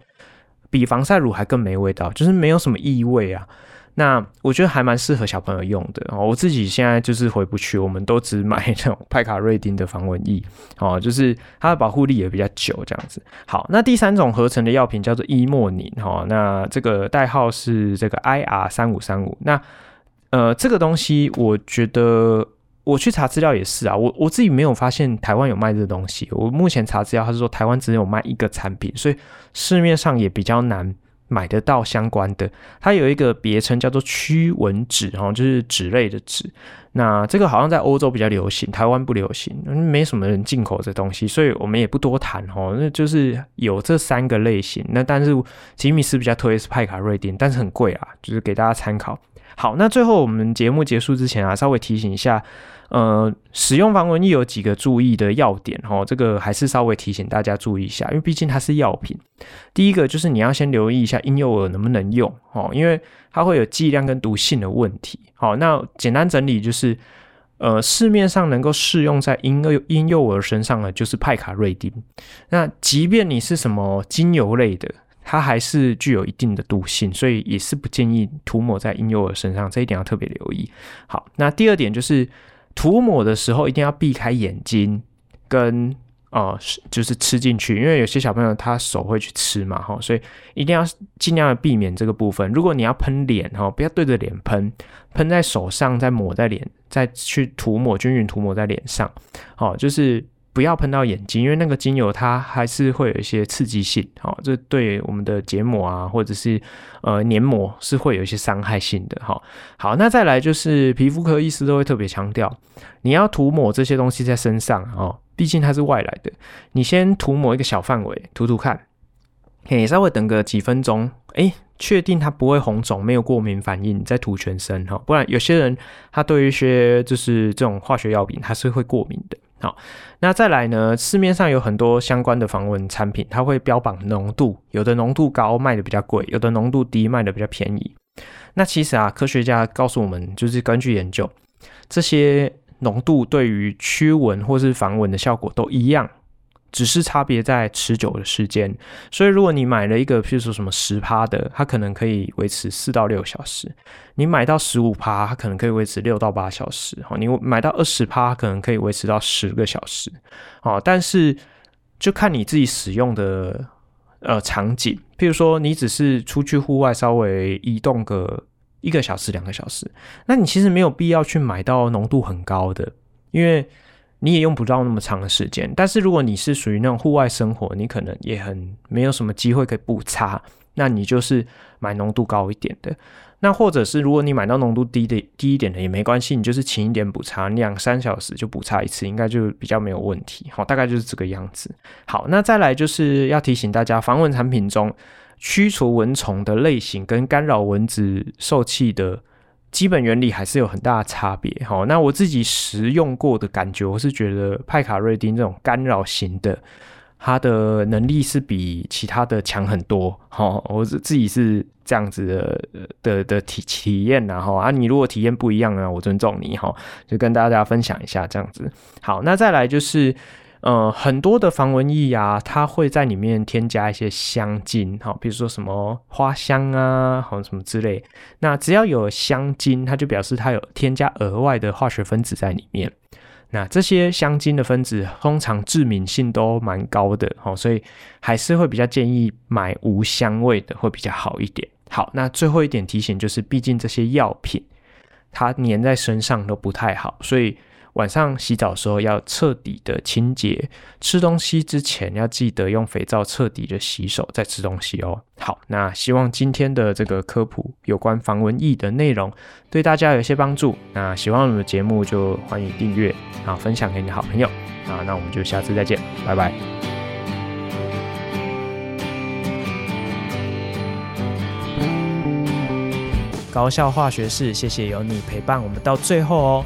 比防晒乳还更没味道，就是没有什么异味啊。那我觉得还蛮适合小朋友用的哦。我自己现在就是回不去，我们都只买那种派卡瑞丁的防蚊液哦，就是它的保护力也比较久这样子。好，那第三种合成的药品叫做伊莫宁哈，那这个代号是这个 IR 三五三五。那呃，这个东西我觉得。我去查资料也是啊，我我自己没有发现台湾有卖这个东西。我目前查资料，他是说台湾只有卖一个产品，所以市面上也比较难买得到相关的。它有一个别称叫做驱蚊酯，哈，就是纸类的纸。那这个好像在欧洲比较流行，台湾不流行，没什么人进口这东西，所以我们也不多谈哦。那就是有这三个类型。那但是吉米斯比较推是派卡瑞丁，但是很贵啊，就是给大家参考。好，那最后我们节目结束之前啊，稍微提醒一下。呃，使用防蚊液有几个注意的要点哦，这个还是稍微提醒大家注意一下，因为毕竟它是药品。第一个就是你要先留意一下婴幼儿能不能用哦，因为它会有剂量跟毒性的问题。好，那简单整理就是，呃，市面上能够适用在婴幼婴幼儿身上的就是派卡瑞丁。那即便你是什么精油类的，它还是具有一定的毒性，所以也是不建议涂抹在婴幼儿身上，这一点要特别留意。好，那第二点就是。涂抹的时候一定要避开眼睛跟呃，就是吃进去，因为有些小朋友他手会去吃嘛，哈，所以一定要尽量的避免这个部分。如果你要喷脸哈，不要对着脸喷，喷在手上，再抹在脸，再去涂抹均匀涂抹在脸上，好，就是。不要喷到眼睛，因为那个精油它还是会有一些刺激性，好，这对我们的结膜啊，或者是呃黏膜是会有一些伤害性的，好，好，那再来就是皮肤科医师都会特别强调，你要涂抹这些东西在身上哦，毕竟它是外来的，你先涂抹一个小范围，涂涂看，嘿，稍微等个几分钟，哎，确定它不会红肿，没有过敏反应，再涂全身哈，不然有些人他对于一些就是这种化学药品，他是会过敏的。好，那再来呢？市面上有很多相关的防蚊产品，它会标榜浓度，有的浓度高卖的比较贵，有的浓度低卖的比较便宜。那其实啊，科学家告诉我们，就是根据研究，这些浓度对于驱蚊或是防蚊的效果都一样。只是差别在持久的时间，所以如果你买了一个，譬如说什么十趴的，它可能可以维持四到六小时；你买到十五趴，它可能可以维持六到八小时。好，你买到二十趴，可能可以维持到十个小时。好，但是就看你自己使用的呃场景，譬如说你只是出去户外稍微移动个一个小时、两个小时，那你其实没有必要去买到浓度很高的，因为。你也用不到那么长的时间，但是如果你是属于那种户外生活，你可能也很没有什么机会可以补擦，那你就是买浓度高一点的。那或者是如果你买到浓度低的低一点的也没关系，你就是勤一点补擦，两三小时就补擦一次，应该就比较没有问题。好，大概就是这个样子。好，那再来就是要提醒大家，防蚊产品中驱除蚊虫的类型跟干扰蚊子受气的基本原理还是有很大的差别。好，那我自己实用过的感觉，我是觉得派卡瑞丁这种干扰型的。它的能力是比其他的强很多，哈，我自自己是这样子的的的体体验，然后啊，你如果体验不一样呢，我尊重你，哈，就跟大家分享一下这样子。好，那再来就是，呃，很多的防蚊液啊，它会在里面添加一些香精，哈，比如说什么花香啊，好什么之类。那只要有香精，它就表示它有添加额外的化学分子在里面。那这些香精的分子通常致敏性都蛮高的，哦，所以还是会比较建议买无香味的会比较好一点。好，那最后一点提醒就是，毕竟这些药品它粘在身上都不太好，所以。晚上洗澡的时候要彻底的清洁，吃东西之前要记得用肥皂彻底的洗手再吃东西哦。好，那希望今天的这个科普有关防蚊疫的内容对大家有些帮助。那喜欢我们的节目就欢迎订阅，然后分享给你的好朋友。啊，那我们就下次再见，拜拜。高效化学式，谢谢有你陪伴我们到最后哦。